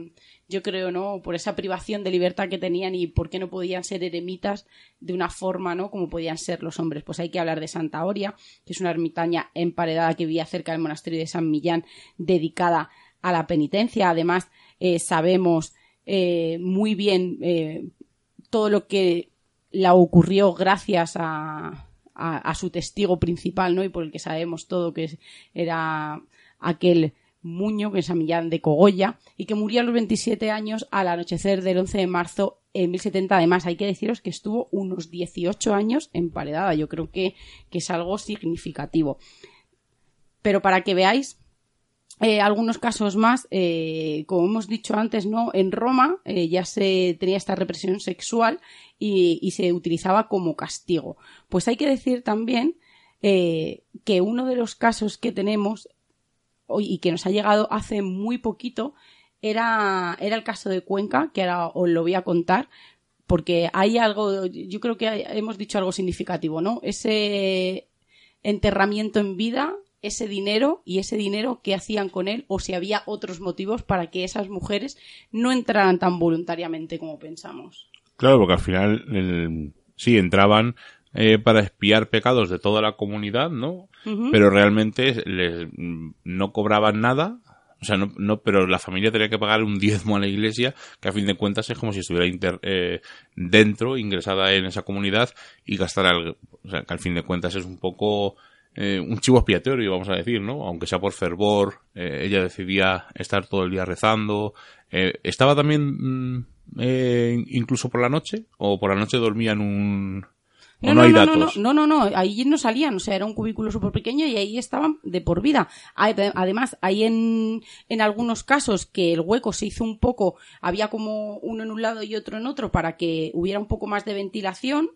yo creo, ¿no? Por esa privación de libertad que tenían y por qué no podían ser eremitas de una forma, ¿no? Como podían ser los hombres. Pues hay que hablar de Santa Oria, que es una ermitaña emparedada que vivía cerca del monasterio de San Millán, dedicada a la penitencia. Además, sabemos muy bien todo lo que la ocurrió gracias a, a, su testigo principal, ¿no? Y por el que sabemos todo que era aquel Muño, que es Millán de Cogolla, y que murió a los 27 años al anochecer del 11 de marzo en 1070. Además, hay que deciros que estuvo unos 18 años emparedada. Yo creo que, que es algo significativo. Pero para que veáis eh, algunos casos más, eh, como hemos dicho antes, ¿no? En Roma eh, ya se tenía esta represión sexual y, se utilizaba como castigo. Pues hay que decir también que uno de los casos que tenemos y que nos ha llegado hace muy poquito era, era el caso de Cuenca, que ahora os lo voy a contar, porque hay algo, yo creo que hemos dicho algo significativo, ¿no? Ese enterramiento en vida ese dinero y ese dinero que hacían con él o si había otros motivos para que esas mujeres no entraran tan voluntariamente como pensamos. Claro, porque al final sí entraban eh, para espiar pecados de toda la comunidad, ¿no? Pero realmente les, no cobraban nada. O sea, no, no, pero la familia tenía que pagar un diezmo a la iglesia, que a fin de cuentas es como si estuviera eh, dentro, ingresada en esa comunidad y gastar algo. O sea, que al fin de cuentas es un poco eh, un chivo expiatorio, vamos a decir, ¿no? Aunque sea por fervor, eh, ella decidía estar todo el día rezando. Eh, ¿Estaba también mm, incluso por la noche? ¿O por la noche dormía en un...? No, no, hay no, datos? no, no, no, ahí no salían, o sea, era un cubículo súper pequeño y ahí estaban de por vida. Además, hay en, en algunos casos que el hueco se hizo un poco, había como uno en un lado y otro en otro para que hubiera un poco más de ventilación,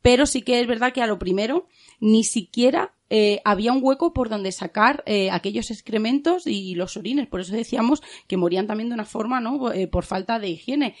pero sí que es verdad que a lo primero ni siquiera eh, había un hueco por donde sacar eh, aquellos excrementos y los orines. Por eso decíamos que morían también de una forma, ¿no? Eh, por falta de higiene.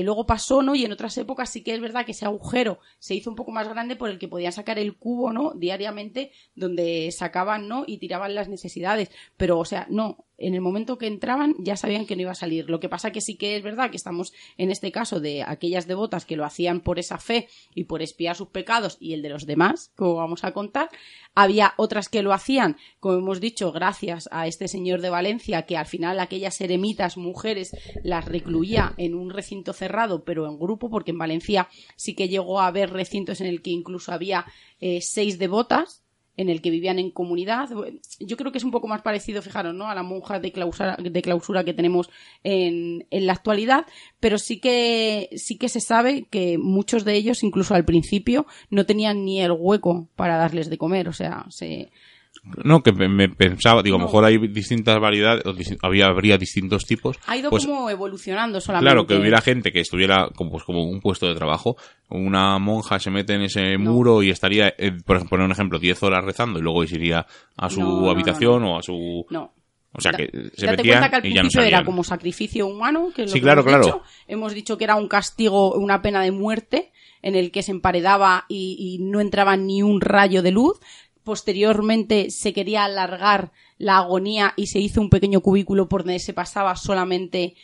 Luego pasó, ¿no? Y en otras épocas sí que es verdad que ese agujero se hizo un poco más grande por el que podían sacar el cubo, ¿no? Diariamente, donde sacaban, ¿no? Y tiraban las necesidades. Pero, o sea, no, en el momento que entraban ya sabían que no iba a salir. Lo que pasa que sí que es verdad que estamos en este caso de aquellas devotas que lo hacían por esa fe y por espiar sus pecados y el de los demás, como vamos a contar. Había otras que lo hacían, como hemos dicho, gracias a este señor de Valencia que al final aquellas eremitas mujeres las recluía en un recinto cerrado, pero en grupo, porque en Valencia sí que llegó a haber recintos en el que incluso había eh, seis devotas en el que vivían en comunidad. Yo creo que es un poco más parecido, fijaros, ¿no? A la monja de clausura, de clausura que tenemos en, en la actualidad, pero sí que, sí que se sabe que muchos de ellos, incluso al principio, no tenían ni el hueco para darles de comer, o sea, se, No, que me, me pensaba, digo, a lo No. mejor hay distintas variedades, o había, habría distintos tipos. ha ido Pues, como evolucionando solamente. Claro, que hubiera gente que estuviera como, pues, como un puesto de trabajo. Una monja se mete en ese No. muro y estaría, eh, por ejemplo, poner un ejemplo, 10 horas rezando y luego se iría a su No, habitación o a su... No. O sea, Da- que se Date metían cuenta que al y ya no era como sacrificio humano, que es lo Sí, que claro, hemos claro. dicho. Hemos dicho que era un castigo, una pena de muerte, en el que se emparedaba y, y no entraba ni un rayo de luz. Posteriormente se quería alargar la agonía y se hizo un pequeño cubículo por donde se pasaba solamente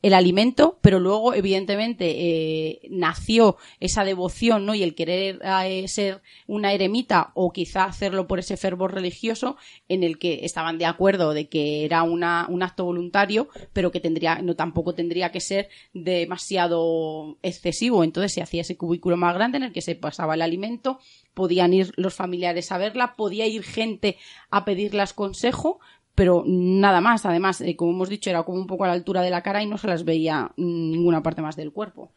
el alimento, pero luego, evidentemente, eh, nació esa devoción, ¿no? Y el querer eh, ser una eremita o quizá hacerlo por ese fervor religioso en el que estaban de acuerdo de que era una, un acto voluntario, pero que tendría, no tampoco tendría que ser demasiado excesivo. Entonces se hacía ese cubículo más grande en el que se pasaba el alimento, podían ir los familiares a verla, podía ir gente a pedirles consejo, pero nada más. Además, eh, como hemos dicho, era como un poco a la altura de la cara y no se las veía ninguna parte más del cuerpo.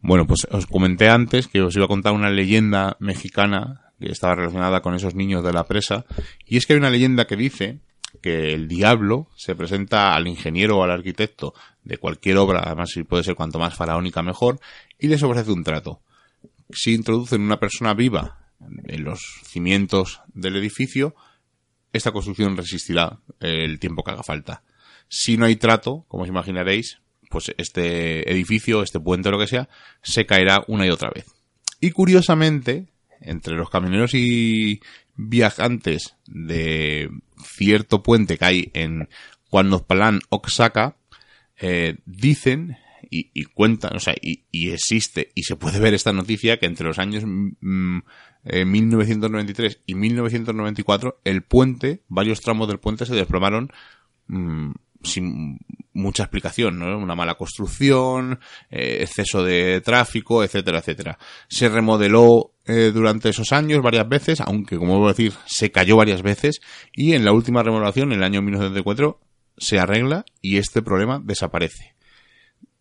Bueno, pues os comenté antes que os iba a contar una leyenda mexicana que estaba relacionada con esos niños de la presa. Y es que hay una leyenda que dice que el diablo se presenta al ingeniero o al arquitecto de cualquier obra, además si puede ser cuanto más faraónica mejor, y les ofrece un trato. Si introducen una persona viva en los cimientos del edificio, esta construcción resistirá el tiempo que haga falta. Si no hay trato, como os imaginaréis, pues este edificio, este puente o lo que sea, se caerá una y otra vez. Y curiosamente, entre los camioneros y viajantes de cierto puente que hay en Cuanozpalán, Oaxaca, eh, dicen y, y o sea, y, y existe, y se puede ver esta noticia, que entre los años mm, eh, 1993 y 1994, el puente, varios tramos del puente se desplomaron mm, sin mucha explicación, ¿no? Una mala construcción, eh, exceso de tráfico, etcétera, etcétera. Se remodeló eh, durante esos años varias veces, aunque, como vuelvo a decir, se cayó varias veces, y en la última remodelación, en el año 1994, se arregla y este problema desaparece.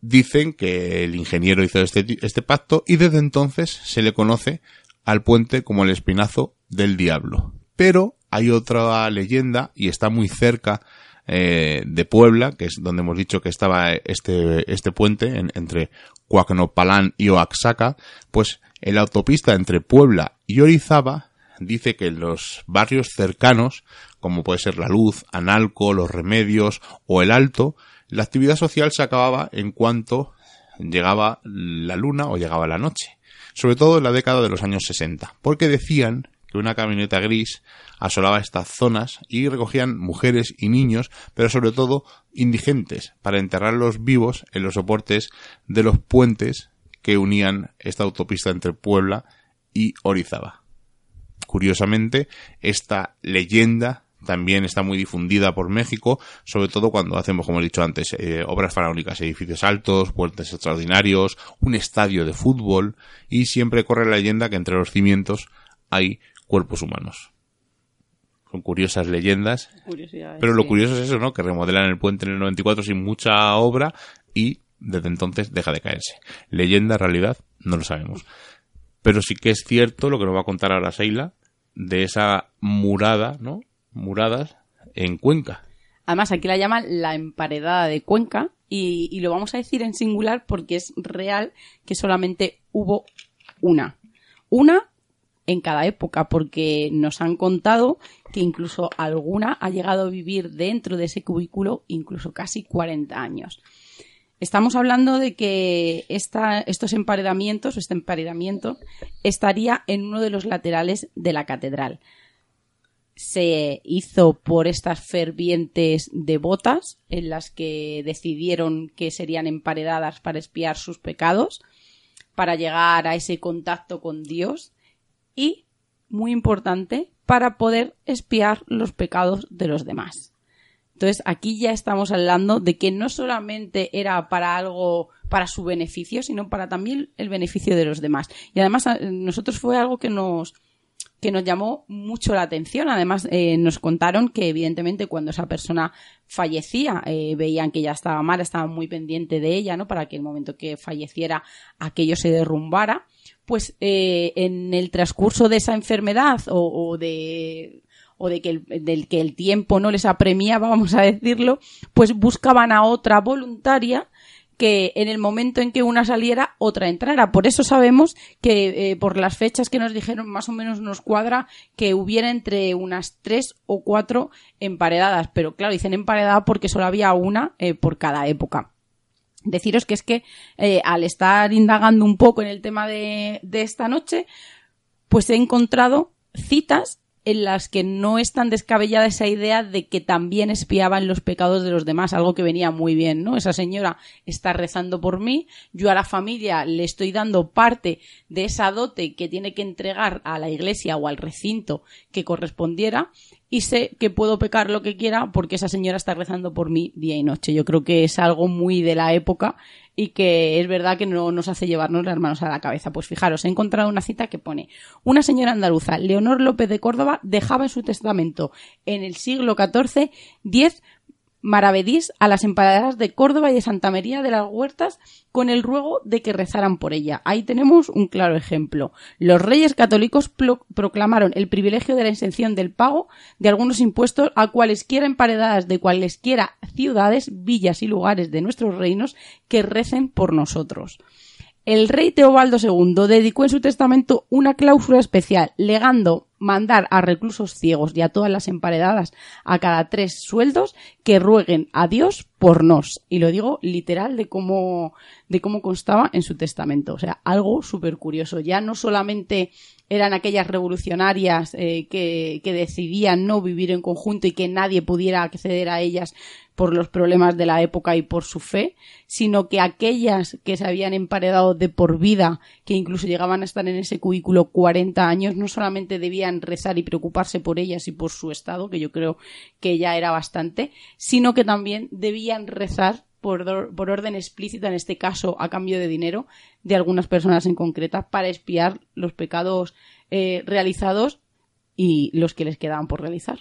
Dicen que el ingeniero hizo este, este pacto y desde entonces se le conoce al puente como el espinazo del diablo. Pero hay otra leyenda y está muy cerca eh, de Puebla, que es donde hemos dicho que estaba este, este puente en- entre Coacnopalán y Oaxaca, pues en la autopista entre Puebla y Orizaba dice que en los barrios cercanos, como puede ser La Luz, Analco, Los Remedios o El Alto, la actividad social se acababa en cuanto llegaba la luna o llegaba la noche. Sobre todo en la década de los años 60, porque decían que una camioneta gris asolaba estas zonas y recogían mujeres y niños, pero sobre todo indigentes, para enterrarlos vivos en los soportes de los puentes que unían esta autopista entre Puebla y Orizaba. Curiosamente, esta leyenda también está muy difundida por México, sobre todo cuando hacemos, como he dicho antes, eh, obras faraónicas, edificios altos, puentes extraordinarios, un estadio de fútbol, y siempre corre la leyenda que entre los cimientos hay cuerpos humanos. Son curiosas leyendas, pero lo curioso es eso, ¿no? Que remodelan el puente en el 94 sin mucha obra y desde entonces deja de caerse. Leyenda, realidad, no lo sabemos. Pero sí que es cierto lo que nos va a contar ahora Seila de esa murada, ¿no? Muradas en Cuenca. Además, aquí la llaman la emparedada de Cuenca y, lo vamos a decir en singular porque es real que solamente hubo una. Una en cada época, porque nos han contado que incluso alguna ha llegado a vivir dentro de ese cubículo incluso casi 40 años. Estamos hablando de que esta, estos emparedamientos, este emparedamiento, estaría en uno de los laterales de la catedral se hizo por estas fervientes devotas en las que decidieron que serían emparedadas para espiar sus pecados, para llegar a ese contacto con Dios y, muy importante, para poder espiar los pecados de los demás. Entonces aquí ya estamos hablando de que no solamente era para algo, para su beneficio, sino para también el beneficio de los demás. Y además nosotros fue algo que nos, que nos llamó mucho la atención. Además, eh, nos contaron que evidentemente cuando esa persona fallecía, eh, veían que ya estaba mal, estaban muy pendiente de ella, ¿no? Para que el momento que falleciera aquello se derrumbara. Pues eh, en el transcurso de esa enfermedad o, de o de que el, del que el tiempo no les apremiaba, vamos a decirlo, pues buscaban a otra voluntaria que en el momento en que una saliera, otra entrara. Por eso sabemos que eh, por las fechas que nos dijeron más o menos nos cuadra que hubiera entre unas tres o cuatro emparedadas. Pero claro, dicen emparedada porque solo había una eh, por cada época. Deciros que es que eh, al estar indagando un poco en el tema de, de esta noche, pues he encontrado citas en las que no es tan descabellada esa idea de que también espiaban los pecados de los demás, algo que venía muy bien, ¿no? Esa señora está rezando por mí, yo a la familia le estoy dando parte de esa dote que tiene que entregar a la iglesia o al recinto que correspondiera y sé que puedo pecar lo que quiera porque esa señora está rezando por mí día y noche. Yo creo que es algo muy de la época y que es verdad que no nos hace llevarnos las manos a la cabeza. Pues fijaros, he encontrado una cita que pone una señora andaluza, Leonor López de Córdoba, dejaba en su testamento en el siglo XIV diez maravedís a las empanadas de Córdoba y de Santa María de las Huertas con el ruego de que rezaran por ella. Ahí tenemos un claro ejemplo. Los reyes católicos proclamaron el privilegio de la exención del pago de algunos impuestos a cualesquiera emparedadas de cualesquiera ciudades, villas y lugares de nuestros reinos que recen por nosotros. El rey Teobaldo II dedicó en su testamento una cláusula especial, legando mandar a reclusos ciegos y a todas las emparedadas a cada tres sueldos que rueguen a Dios por nos. Y lo digo literal de cómo, de cómo constaba en su testamento. O sea, algo súper curioso. Ya no solamente eran aquellas revolucionarias eh, que, que decidían no vivir en conjunto y que nadie pudiera acceder a ellas por los problemas de la época y por su fe, sino que aquellas que se habían emparedado de por vida, que incluso llegaban a estar en ese cubículo 40 años, no solamente debían rezar y preocuparse por ellas y por su estado, que yo creo que ya era bastante, sino que también debían rezar por, por, orden explícita, en este caso a cambio de dinero, de algunas personas en concreta, para espiar los pecados eh, realizados y los que les quedaban por realizar.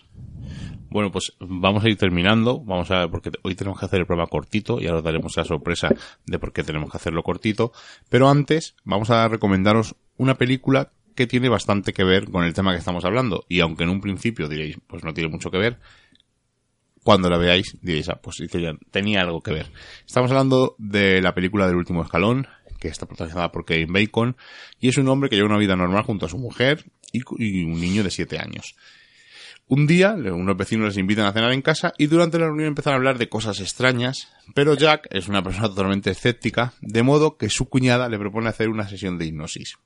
Bueno, pues vamos a ir terminando. Vamos a ver, porque hoy tenemos que hacer el programa cortito y ahora daremos la sorpresa de por qué tenemos que hacerlo cortito. Pero antes, vamos a recomendaros una película que tiene bastante que ver con el tema que estamos hablando. Y aunque en un principio diréis, pues no tiene mucho que ver, cuando la veáis diréis, ah, pues tenía algo que ver. Estamos hablando de la película del último escalón, que está protagonizada por Kevin Bacon, y es un hombre que lleva una vida normal junto a su mujer y, y un niño de 7 años. Un día, unos vecinos les invitan a cenar en casa y durante la reunión empiezan a hablar de cosas extrañas, pero Jack es una persona totalmente escéptica, de modo que su cuñada le propone hacer una sesión de hipnosis.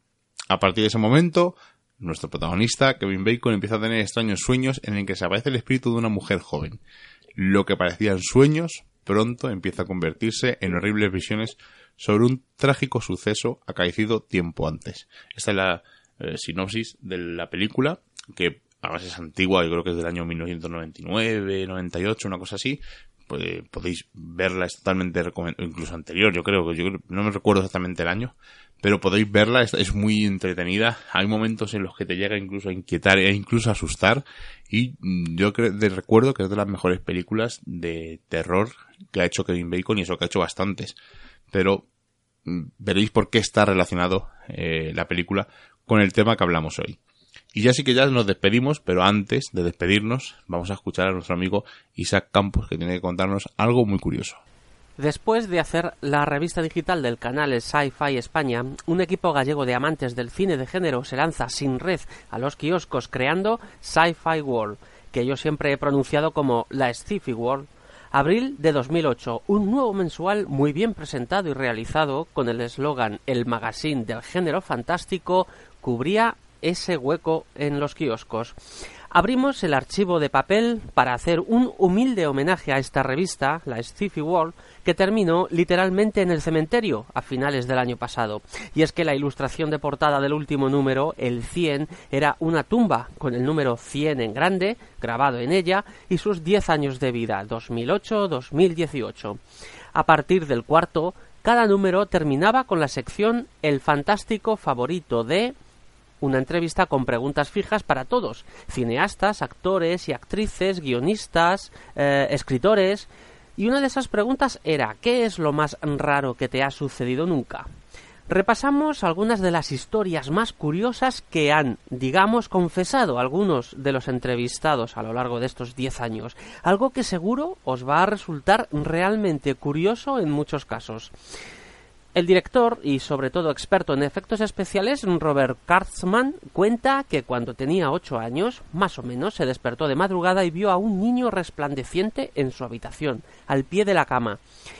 A partir de ese momento, nuestro protagonista, Kevin Bacon, empieza a tener extraños sueños en el que se aparece el espíritu de una mujer joven. Lo que parecían sueños, pronto empieza a convertirse en horribles visiones sobre un trágico suceso acaecido tiempo antes. Esta es la eh, sinopsis de la película, que además es antigua, yo creo que es del año 1999, 98, una cosa así, pues, podéis verla, es totalmente recomendable, incluso anterior, yo creo, que yo no me recuerdo exactamente el año, pero podéis verla, es, muy entretenida, hay momentos en los que te llega incluso a inquietar e incluso a asustar, y yo recuerdo que es de las mejores películas de terror que ha hecho Kevin Bacon y eso que ha hecho bastantes, pero mm, veréis por qué está relacionado eh, la película con el tema que hablamos hoy. Y ya sí que ya nos despedimos, pero antes de despedirnos, vamos a escuchar a nuestro amigo Isaac Campos, que tiene que contarnos algo muy curioso. Después de hacer la revista digital del canal Sci-Fi España, un equipo gallego de amantes del cine de género se lanza sin red a los kioscos creando Sci-Fi World, que yo siempre he pronunciado como la Sci-Fi World. Abril de 2008, un nuevo mensual muy bien presentado y realizado con el eslogan El magazine del género fantástico cubría ese hueco en los kioscos. Abrimos el archivo de papel para hacer un humilde homenaje a esta revista, la Sci-Fi World, que terminó literalmente en el cementerio a finales del año pasado. Y es que la ilustración de portada del último número, el 100, era una tumba con el número 100 en grande, grabado en ella, y sus 10 años de vida, 2008-2018. A partir del cuarto, cada número terminaba con la sección El fantástico favorito de una entrevista con preguntas fijas para todos, cineastas, actores y actrices, guionistas, eh, escritores, y una de esas preguntas era ¿qué es lo más raro que te ha sucedido nunca? Repasamos algunas de las historias más curiosas que han, digamos, confesado algunos de los entrevistados a lo largo de estos 10 años, algo que seguro os va a resultar realmente curioso en muchos casos. El director y sobre todo experto en efectos especiales, Robert Kurtzman, cuenta que cuando tenía ocho años, más o menos, se despertó de madrugada y vio a un niño resplandeciente en su habitación, al pie de la cama.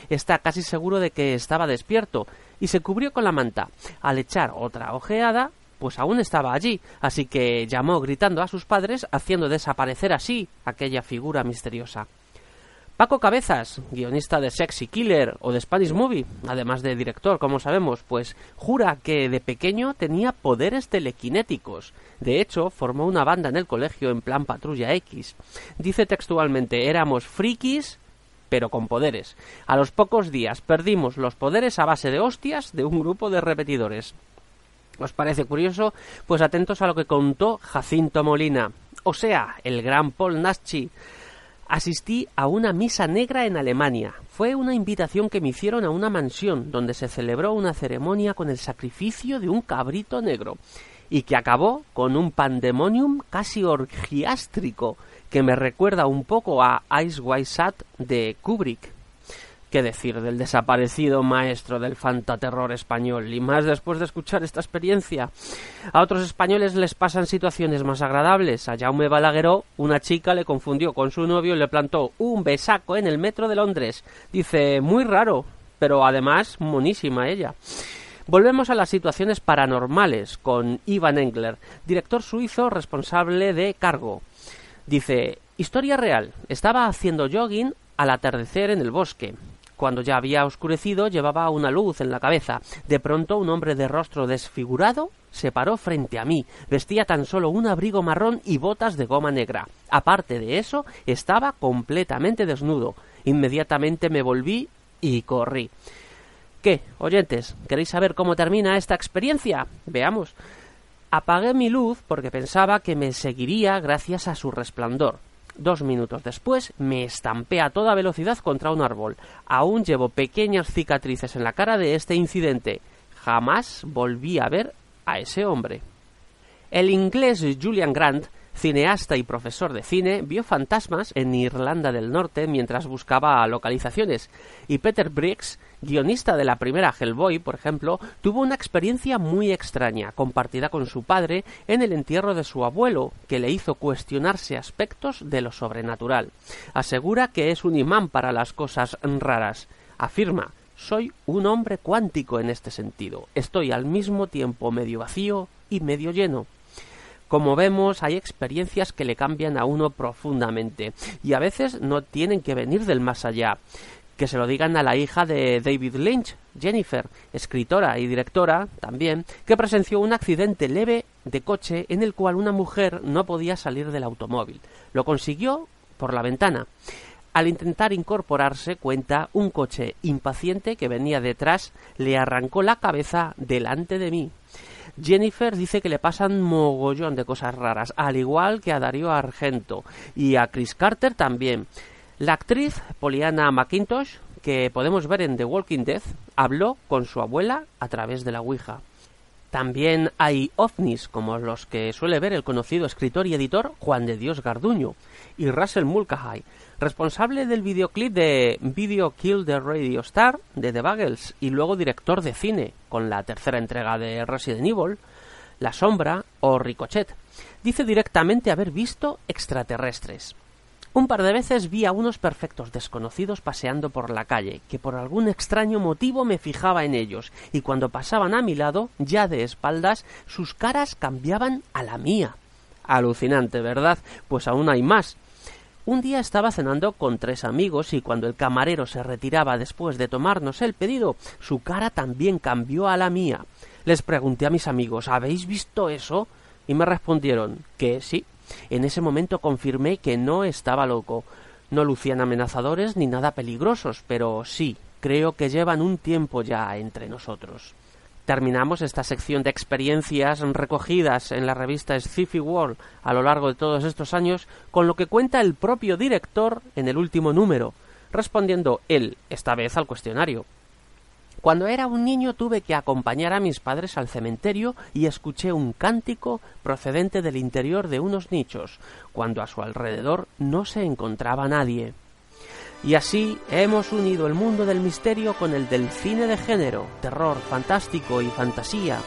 Está casi seguro de que estaba despierto y se cubrió con la manta. Al echar otra ojeada, pues aún estaba allí, así que llamó gritando a sus padres, haciendo desaparecer así aquella figura misteriosa. Paco Cabezas, guionista de Sexy Killer o de Spanish Movie, además de director, como sabemos, pues jura que de pequeño tenía poderes telequinéticos. De hecho, formó una banda en el colegio en plan Patrulla X. Dice textualmente, éramos frikis pero con poderes. A los pocos días perdimos los poderes a base de hostias de un grupo de repetidores. ¿Os parece curioso? Pues atentos a lo que contó Jacinto Molina, o sea, el gran Paul Naschi asistí a una misa negra en Alemania. Fue una invitación que me hicieron a una mansión donde se celebró una ceremonia con el sacrificio de un cabrito negro y que acabó con un pandemonium casi orgiástrico que me recuerda un poco a Ice White Sat de Kubrick. ¿Qué decir del desaparecido maestro del fantaterror español? Y más después de escuchar esta experiencia. A otros españoles les pasan situaciones más agradables. A Jaume Balagueró, una chica le confundió con su novio y le plantó un besaco en el metro de Londres. Dice, muy raro, pero además monísima ella. Volvemos a las situaciones paranormales con Ivan Engler, director suizo responsable de Cargo. Dice, historia real, estaba haciendo jogging al atardecer en el bosque. Cuando ya había oscurecido, llevaba una luz en la cabeza. De pronto, un hombre de rostro desfigurado se paró frente a mí. Vestía tan solo un abrigo marrón y botas de goma negra. Aparte de eso, estaba completamente desnudo. Inmediatamente me volví y corrí. ¿Qué, oyentes? ¿Queréis saber cómo termina esta experiencia? Veamos. Apagué mi luz porque pensaba que me seguiría gracias a su resplandor. Dos minutos después me estampé a toda velocidad contra un árbol. Aún llevo pequeñas cicatrices en la cara de este incidente. Jamás volví a ver a ese hombre. El inglés Julian Grant cineasta y profesor de cine, vio fantasmas en Irlanda del Norte mientras buscaba localizaciones, y Peter Briggs, guionista de la primera Hellboy, por ejemplo, tuvo una experiencia muy extraña, compartida con su padre en el entierro de su abuelo, que le hizo cuestionarse aspectos de lo sobrenatural. Asegura que es un imán para las cosas raras. Afirma soy un hombre cuántico en este sentido. Estoy al mismo tiempo medio vacío y medio lleno. Como vemos, hay experiencias que le cambian a uno profundamente y a veces no tienen que venir del más allá. Que se lo digan a la hija de David Lynch, Jennifer, escritora y directora también, que presenció un accidente leve de coche en el cual una mujer no podía salir del automóvil. Lo consiguió por la ventana. Al intentar incorporarse, cuenta, un coche impaciente que venía detrás le arrancó la cabeza delante de mí. Jennifer dice que le pasan mogollón de cosas raras, al igual que a Darío Argento y a Chris Carter también. La actriz Poliana McIntosh, que podemos ver en The Walking Dead, habló con su abuela a través de la Ouija. También hay ovnis, como los que suele ver el conocido escritor y editor Juan de Dios Garduño, y Russell Mulcahy, responsable del videoclip de Video Kill the Radio Star de The Buggles y luego director de cine con la tercera entrega de Resident Evil, La Sombra o Ricochet. Dice directamente haber visto extraterrestres. Un par de veces vi a unos perfectos desconocidos paseando por la calle, que por algún extraño motivo me fijaba en ellos, y cuando pasaban a mi lado, ya de espaldas, sus caras cambiaban a la mía. Alucinante, ¿verdad? Pues aún hay más. Un día estaba cenando con tres amigos y cuando el camarero se retiraba después de tomarnos el pedido, su cara también cambió a la mía. Les pregunté a mis amigos ¿Habéis visto eso? y me respondieron que sí. En ese momento confirmé que no estaba loco. No lucían amenazadores ni nada peligrosos, pero sí, creo que llevan un tiempo ya entre nosotros. Terminamos esta sección de experiencias recogidas en la revista Sci-Fi World a lo largo de todos estos años con lo que cuenta el propio director en el último número, respondiendo él, esta vez al cuestionario. Cuando era un niño tuve que acompañar a mis padres al cementerio y escuché un cántico procedente del interior de unos nichos, cuando a su alrededor no se encontraba nadie. Y así hemos unido el mundo del misterio con el del cine de género, terror, fantástico y fantasía.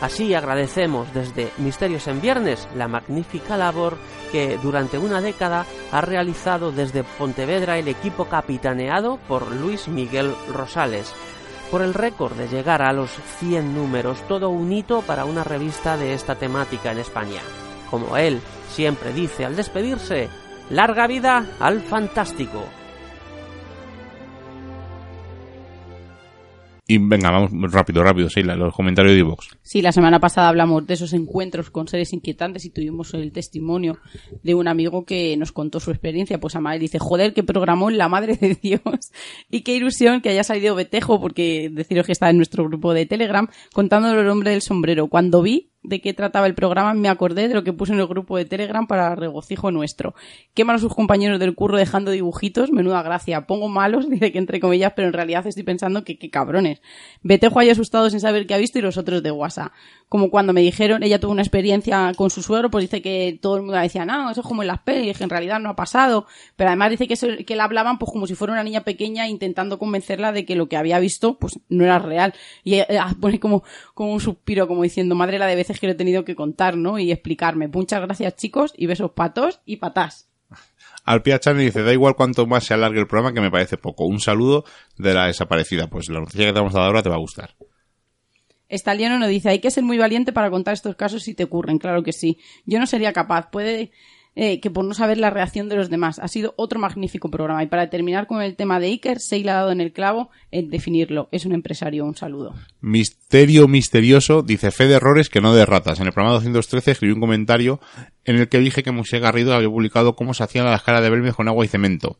Así agradecemos desde Misterios en Viernes la magnífica labor que durante una década ha realizado desde Pontevedra el equipo capitaneado por Luis Miguel Rosales, por el récord de llegar a los 100 números, todo un hito para una revista de esta temática en España. Como él siempre dice al despedirse, larga vida al fantástico. Y venga, vamos rápido, rápido, Sheila, los comentarios de Evox. Sí, la semana pasada hablamos de esos encuentros con seres inquietantes y tuvimos el testimonio de un amigo que nos contó su experiencia. Pues Amal dice, joder, qué programó la madre de Dios. y qué ilusión que haya salido Betejo, porque deciros que está en nuestro grupo de Telegram, contándolo el hombre del sombrero. Cuando vi de qué trataba el programa, me acordé de lo que puse en el grupo de Telegram para regocijo nuestro. Qué malos sus compañeros del curro dejando dibujitos, menuda gracia. Pongo malos, dice que entre comillas, pero en realidad estoy pensando que qué cabrones. Betejo ahí asustado sin saber qué ha visto y los otros de WhatsApp. Como cuando me dijeron, ella tuvo una experiencia con su suegro, pues dice que todo el mundo decía, no, eso es como en las pelis, que en realidad no ha pasado. Pero además dice que, eso, que la hablaban pues como si fuera una niña pequeña intentando convencerla de que lo que había visto pues no era real. Y ella pone como, como un suspiro, como diciendo, madre la de veces que lo he tenido que contar, ¿no? Y explicarme. Muchas gracias chicos y besos patos y patás. Alpia Chan dice, da igual cuanto más se alargue el programa que me parece poco. Un saludo de la desaparecida. Pues la noticia que te vamos a dar ahora te va a gustar. Estaliano nos dice, hay que ser muy valiente para contar estos casos si te ocurren, claro que sí. Yo no sería capaz, puede eh, que por no saber la reacción de los demás. Ha sido otro magnífico programa. Y para terminar con el tema de Iker, Seila ha dado en el clavo en definirlo. Es un empresario, un saludo. Misterio misterioso, dice fe de errores que no de ratas. En el programa 213 escribí un comentario en el que dije que Moshe Garrido había publicado cómo se hacían las caras de Belmez con agua y cemento.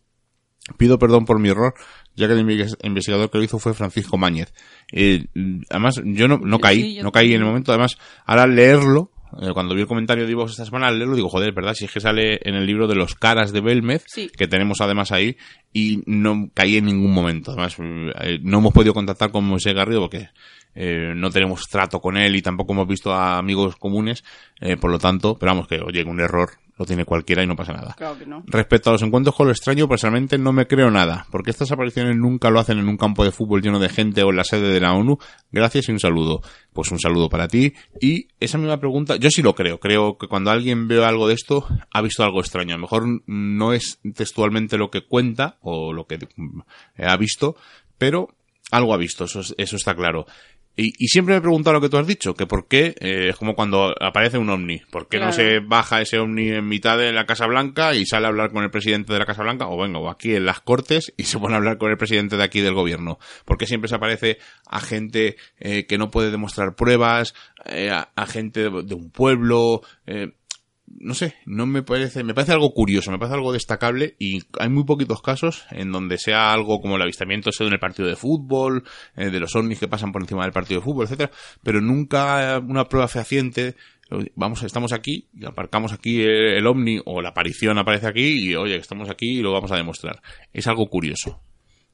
Pido perdón por mi error, ya que el investigador que lo hizo fue Francisco Máñez. Eh, además, yo no, no caí, Sí, yo no caí en el momento. Además, ahora al leerlo, eh, cuando vi el comentario de Ivox esta semana, al leerlo digo, joder, ¿verdad? Si es que sale en el libro de los caras de Belmez, Sí. que tenemos además ahí, y no caí en ningún momento. Además, eh, no hemos podido contactar con Moisés Garrido porque eh, no tenemos trato con él y tampoco hemos visto a amigos comunes, eh, por lo tanto, pero vamos que, oye, un error lo tiene cualquiera y no pasa nada. Claro que no. Respecto a los encuentros con lo extraño, personalmente no me creo nada, porque estas apariciones nunca lo hacen en un campo de fútbol lleno de gente o en la sede de la ONU. Gracias y un saludo. Pues un saludo para ti. Y esa misma pregunta, yo sí lo creo. Creo que cuando alguien ve algo de esto, ha visto algo extraño. A lo mejor no es textualmente lo que cuenta o lo que ha visto, pero algo ha visto, eso, es- eso está claro. Y, y siempre me he preguntado lo que tú has dicho, que por qué, eh, es como cuando aparece un ovni, ¿por qué no se baja ese ovni en mitad de la Casa Blanca y sale a hablar con el presidente de la Casa Blanca, o venga, o aquí en las Cortes y se pone a hablar con el presidente de aquí del gobierno? ¿Por qué siempre se aparece a gente eh, que no puede demostrar pruebas, eh, a, a gente de, de un pueblo? eh, no sé, no me parece, me parece algo curioso, me parece algo destacable y hay muy poquitos casos en donde sea algo como el avistamiento ese en el partido de fútbol, eh, de los ovnis que pasan por encima del partido de fútbol, etcétera, pero nunca una prueba fehaciente. Vamos, estamos aquí y aparcamos aquí el, el ovni o la aparición aparece aquí y oye, estamos aquí y lo vamos a demostrar. Es algo curioso.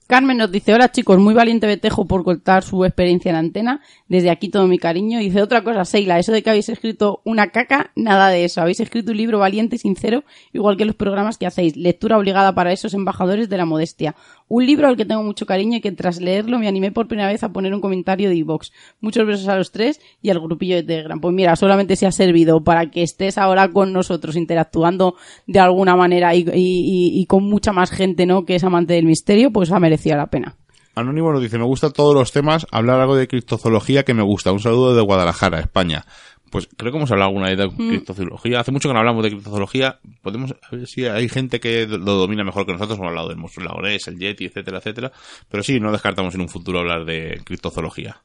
Carmen nos dice, hola chicos, muy valiente Betejo por contar su experiencia en antena. Desde aquí todo mi cariño. Y dice otra cosa, Seila, eso de que habéis escrito una caca, nada de eso. Habéis escrito un libro valiente y sincero, igual que los programas que hacéis. Lectura obligada para esos embajadores de la modestia. Un libro al que tengo mucho cariño y que tras leerlo me animé por primera vez a poner un comentario de iVox. Muchos besos a los tres y al grupillo de Telegram. Pues mira, solamente se ha servido para que estés ahora con nosotros interactuando de alguna manera y, y- con mucha más gente, ¿no? Que es amante del misterio, pues ha merecido la pena. Anónimo nos dice, me gustan todos los temas, hablar algo de criptozoología que me gusta. Un saludo de Guadalajara, España. Pues creo que hemos hablado alguna vez de criptozoología. Hace mucho que no hablamos de criptozoología. Podemos a ver si hay gente que lo domina mejor que nosotros. Hemos hablado del monstruo lagonés, el yeti, etcétera, etcétera. Pero sí, no descartamos en un futuro hablar de criptozoología.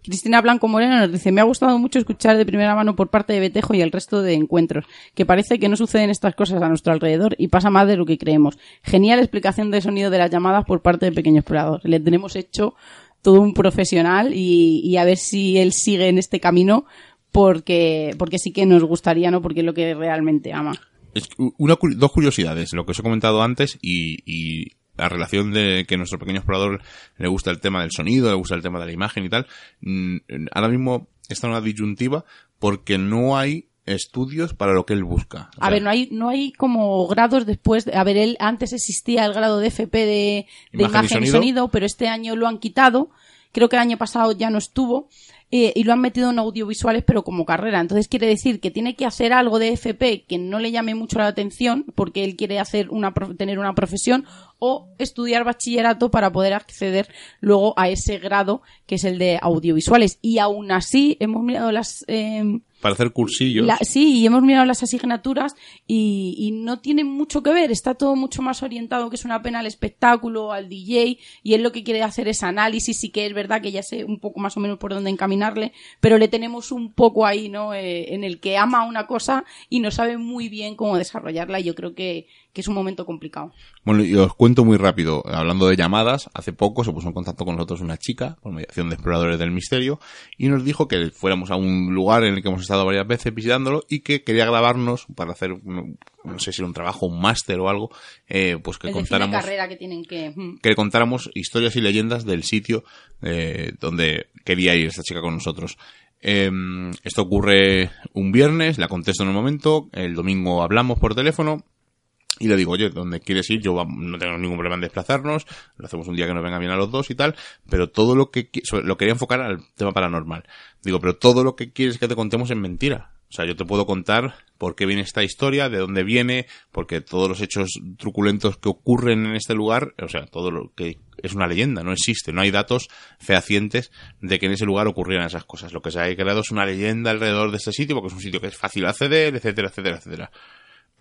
Cristina Blanco Moreno nos dice, me ha gustado mucho escuchar de primera mano por parte de Betejo y el resto de encuentros, que parece que no suceden estas cosas a nuestro alrededor y pasa más de lo que creemos. Genial explicación de sonido de las llamadas por parte de Pequeño Explorador. Le tenemos hecho todo un profesional y, y a ver si él sigue en este camino porque, porque sí que nos gustaría, ¿no? Porque es lo que realmente ama. Es una, dos curiosidades, lo que os he comentado antes y, y la relación de que nuestro pequeño explorador le gusta el tema del sonido, le gusta el tema de la imagen y tal. Mm, Ahora mismo está en una disyuntiva porque no hay estudios para lo que él busca. O A ver, no hay, no hay como grados después. de- a ver, él antes existía el grado de FP de, de Imagen y imagen, y, sonido. sonido. pero este año lo han quitado. Creo que el año pasado ya no estuvo. Eh, y lo han metido en audiovisuales, pero como carrera. Entonces quiere decir que tiene que hacer algo de FP que no le llame mucho la atención, porque él quiere hacer una, tener una profesión, o estudiar bachillerato para poder acceder luego a ese grado que es el de audiovisuales. Y aún así, hemos mirado las, em, para hacer cursillos. la- sí, y hemos mirado las asignaturas y, y no tiene mucho que ver, está todo mucho más orientado, que es una pena al espectáculo, al DJ, y él lo que quiere hacer es análisis, sí que es verdad que ya sé un poco más o menos por dónde encaminarle, pero le tenemos un poco ahí, ¿no? Eh, en el que ama una cosa y no sabe muy bien cómo desarrollarla, y yo creo que, que es un momento complicado. Bueno, y os cuento muy rápido, hablando de llamadas, hace poco se puso en contacto con nosotros una chica, por mediación de Exploradores del Misterio, y nos dijo que fuéramos a un lugar en el que hemos estado varias veces visitándolo y que quería grabarnos para hacer, no sé si era un trabajo, un máster o algo, eh, pues que contáramos carrera que tienen que... mm. que le contáramos historias y leyendas del sitio eh, donde quería ir esta chica con nosotros. Eh, esto ocurre un viernes, la contesto en un momento, el domingo hablamos por teléfono y le digo, oye, ¿dónde quieres ir? Yo no tengo ningún problema en desplazarnos, lo hacemos un día que nos venga bien a los dos y tal, pero todo lo que lo quería enfocar al tema paranormal. Digo, pero todo lo que quieres que te contemos es mentira. O sea, yo te puedo contar por qué viene esta historia, de dónde viene, porque todos los hechos truculentos que ocurren en este lugar, o sea, todo lo que es una leyenda, no existe, no hay datos fehacientes de que en ese lugar ocurrieran esas cosas. Lo que se ha creado es una leyenda alrededor de este sitio, porque es un sitio que es fácil acceder, etcétera, etcétera, etcétera.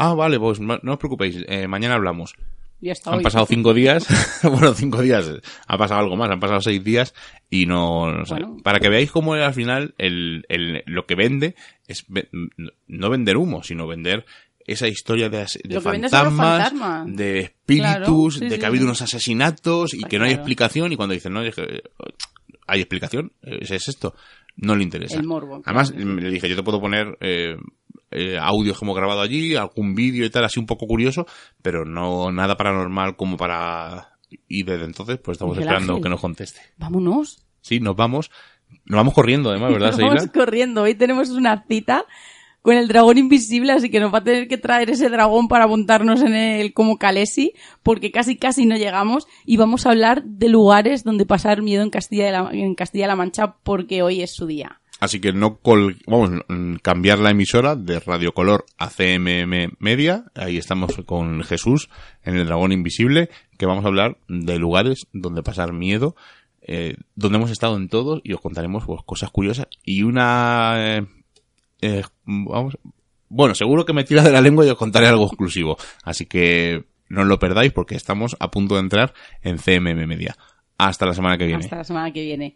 Ah, vale, pues no os preocupéis, eh, mañana hablamos. Ya está Han hoy. pasado cinco días, bueno, cinco días, eh, ha pasado algo más, han pasado seis días y no. Bueno. Para que veáis cómo al final el, el, lo que vende es no vender humo, sino vender esa historia de, fantasmas, de espíritus, Claro, sí, de sí, que ha habido sí. unos asesinatos y Pues que no hay explicación y cuando dicen, no, que, hay explicación, es, es esto, no le interesa. El morbo, Además, claro. le dije, yo te puedo poner eh, eh, audios que hemos grabado allí, algún vídeo y tal, así un poco curioso, pero no nada paranormal como para... Y desde entonces, pues estamos Miguel esperando Ángel. que nos conteste. Vámonos. Sí, nos vamos. Nos vamos corriendo, además, ¿verdad, Vamos Seila? corriendo. Hoy tenemos una cita con el dragón invisible, así que nos va a tener que traer ese dragón para montarnos en él como Calesi, porque casi casi no llegamos y vamos a hablar de lugares donde pasar miedo en Castilla en Castilla-La Mancha porque hoy es su día. Así que no col vamos mm, cambiar la emisora de Radio Color a CMM Media. Ahí estamos con Jesús en el Dragón Invisible, que vamos a hablar de lugares donde pasar miedo, eh, donde hemos estado en todos y os contaremos pues, cosas curiosas y una eh, eh, vamos bueno seguro que me tira de la lengua y os contaré algo exclusivo. Así que no lo perdáis porque estamos a punto de entrar en CMM Media. Hasta la semana que viene. Hasta la semana que viene.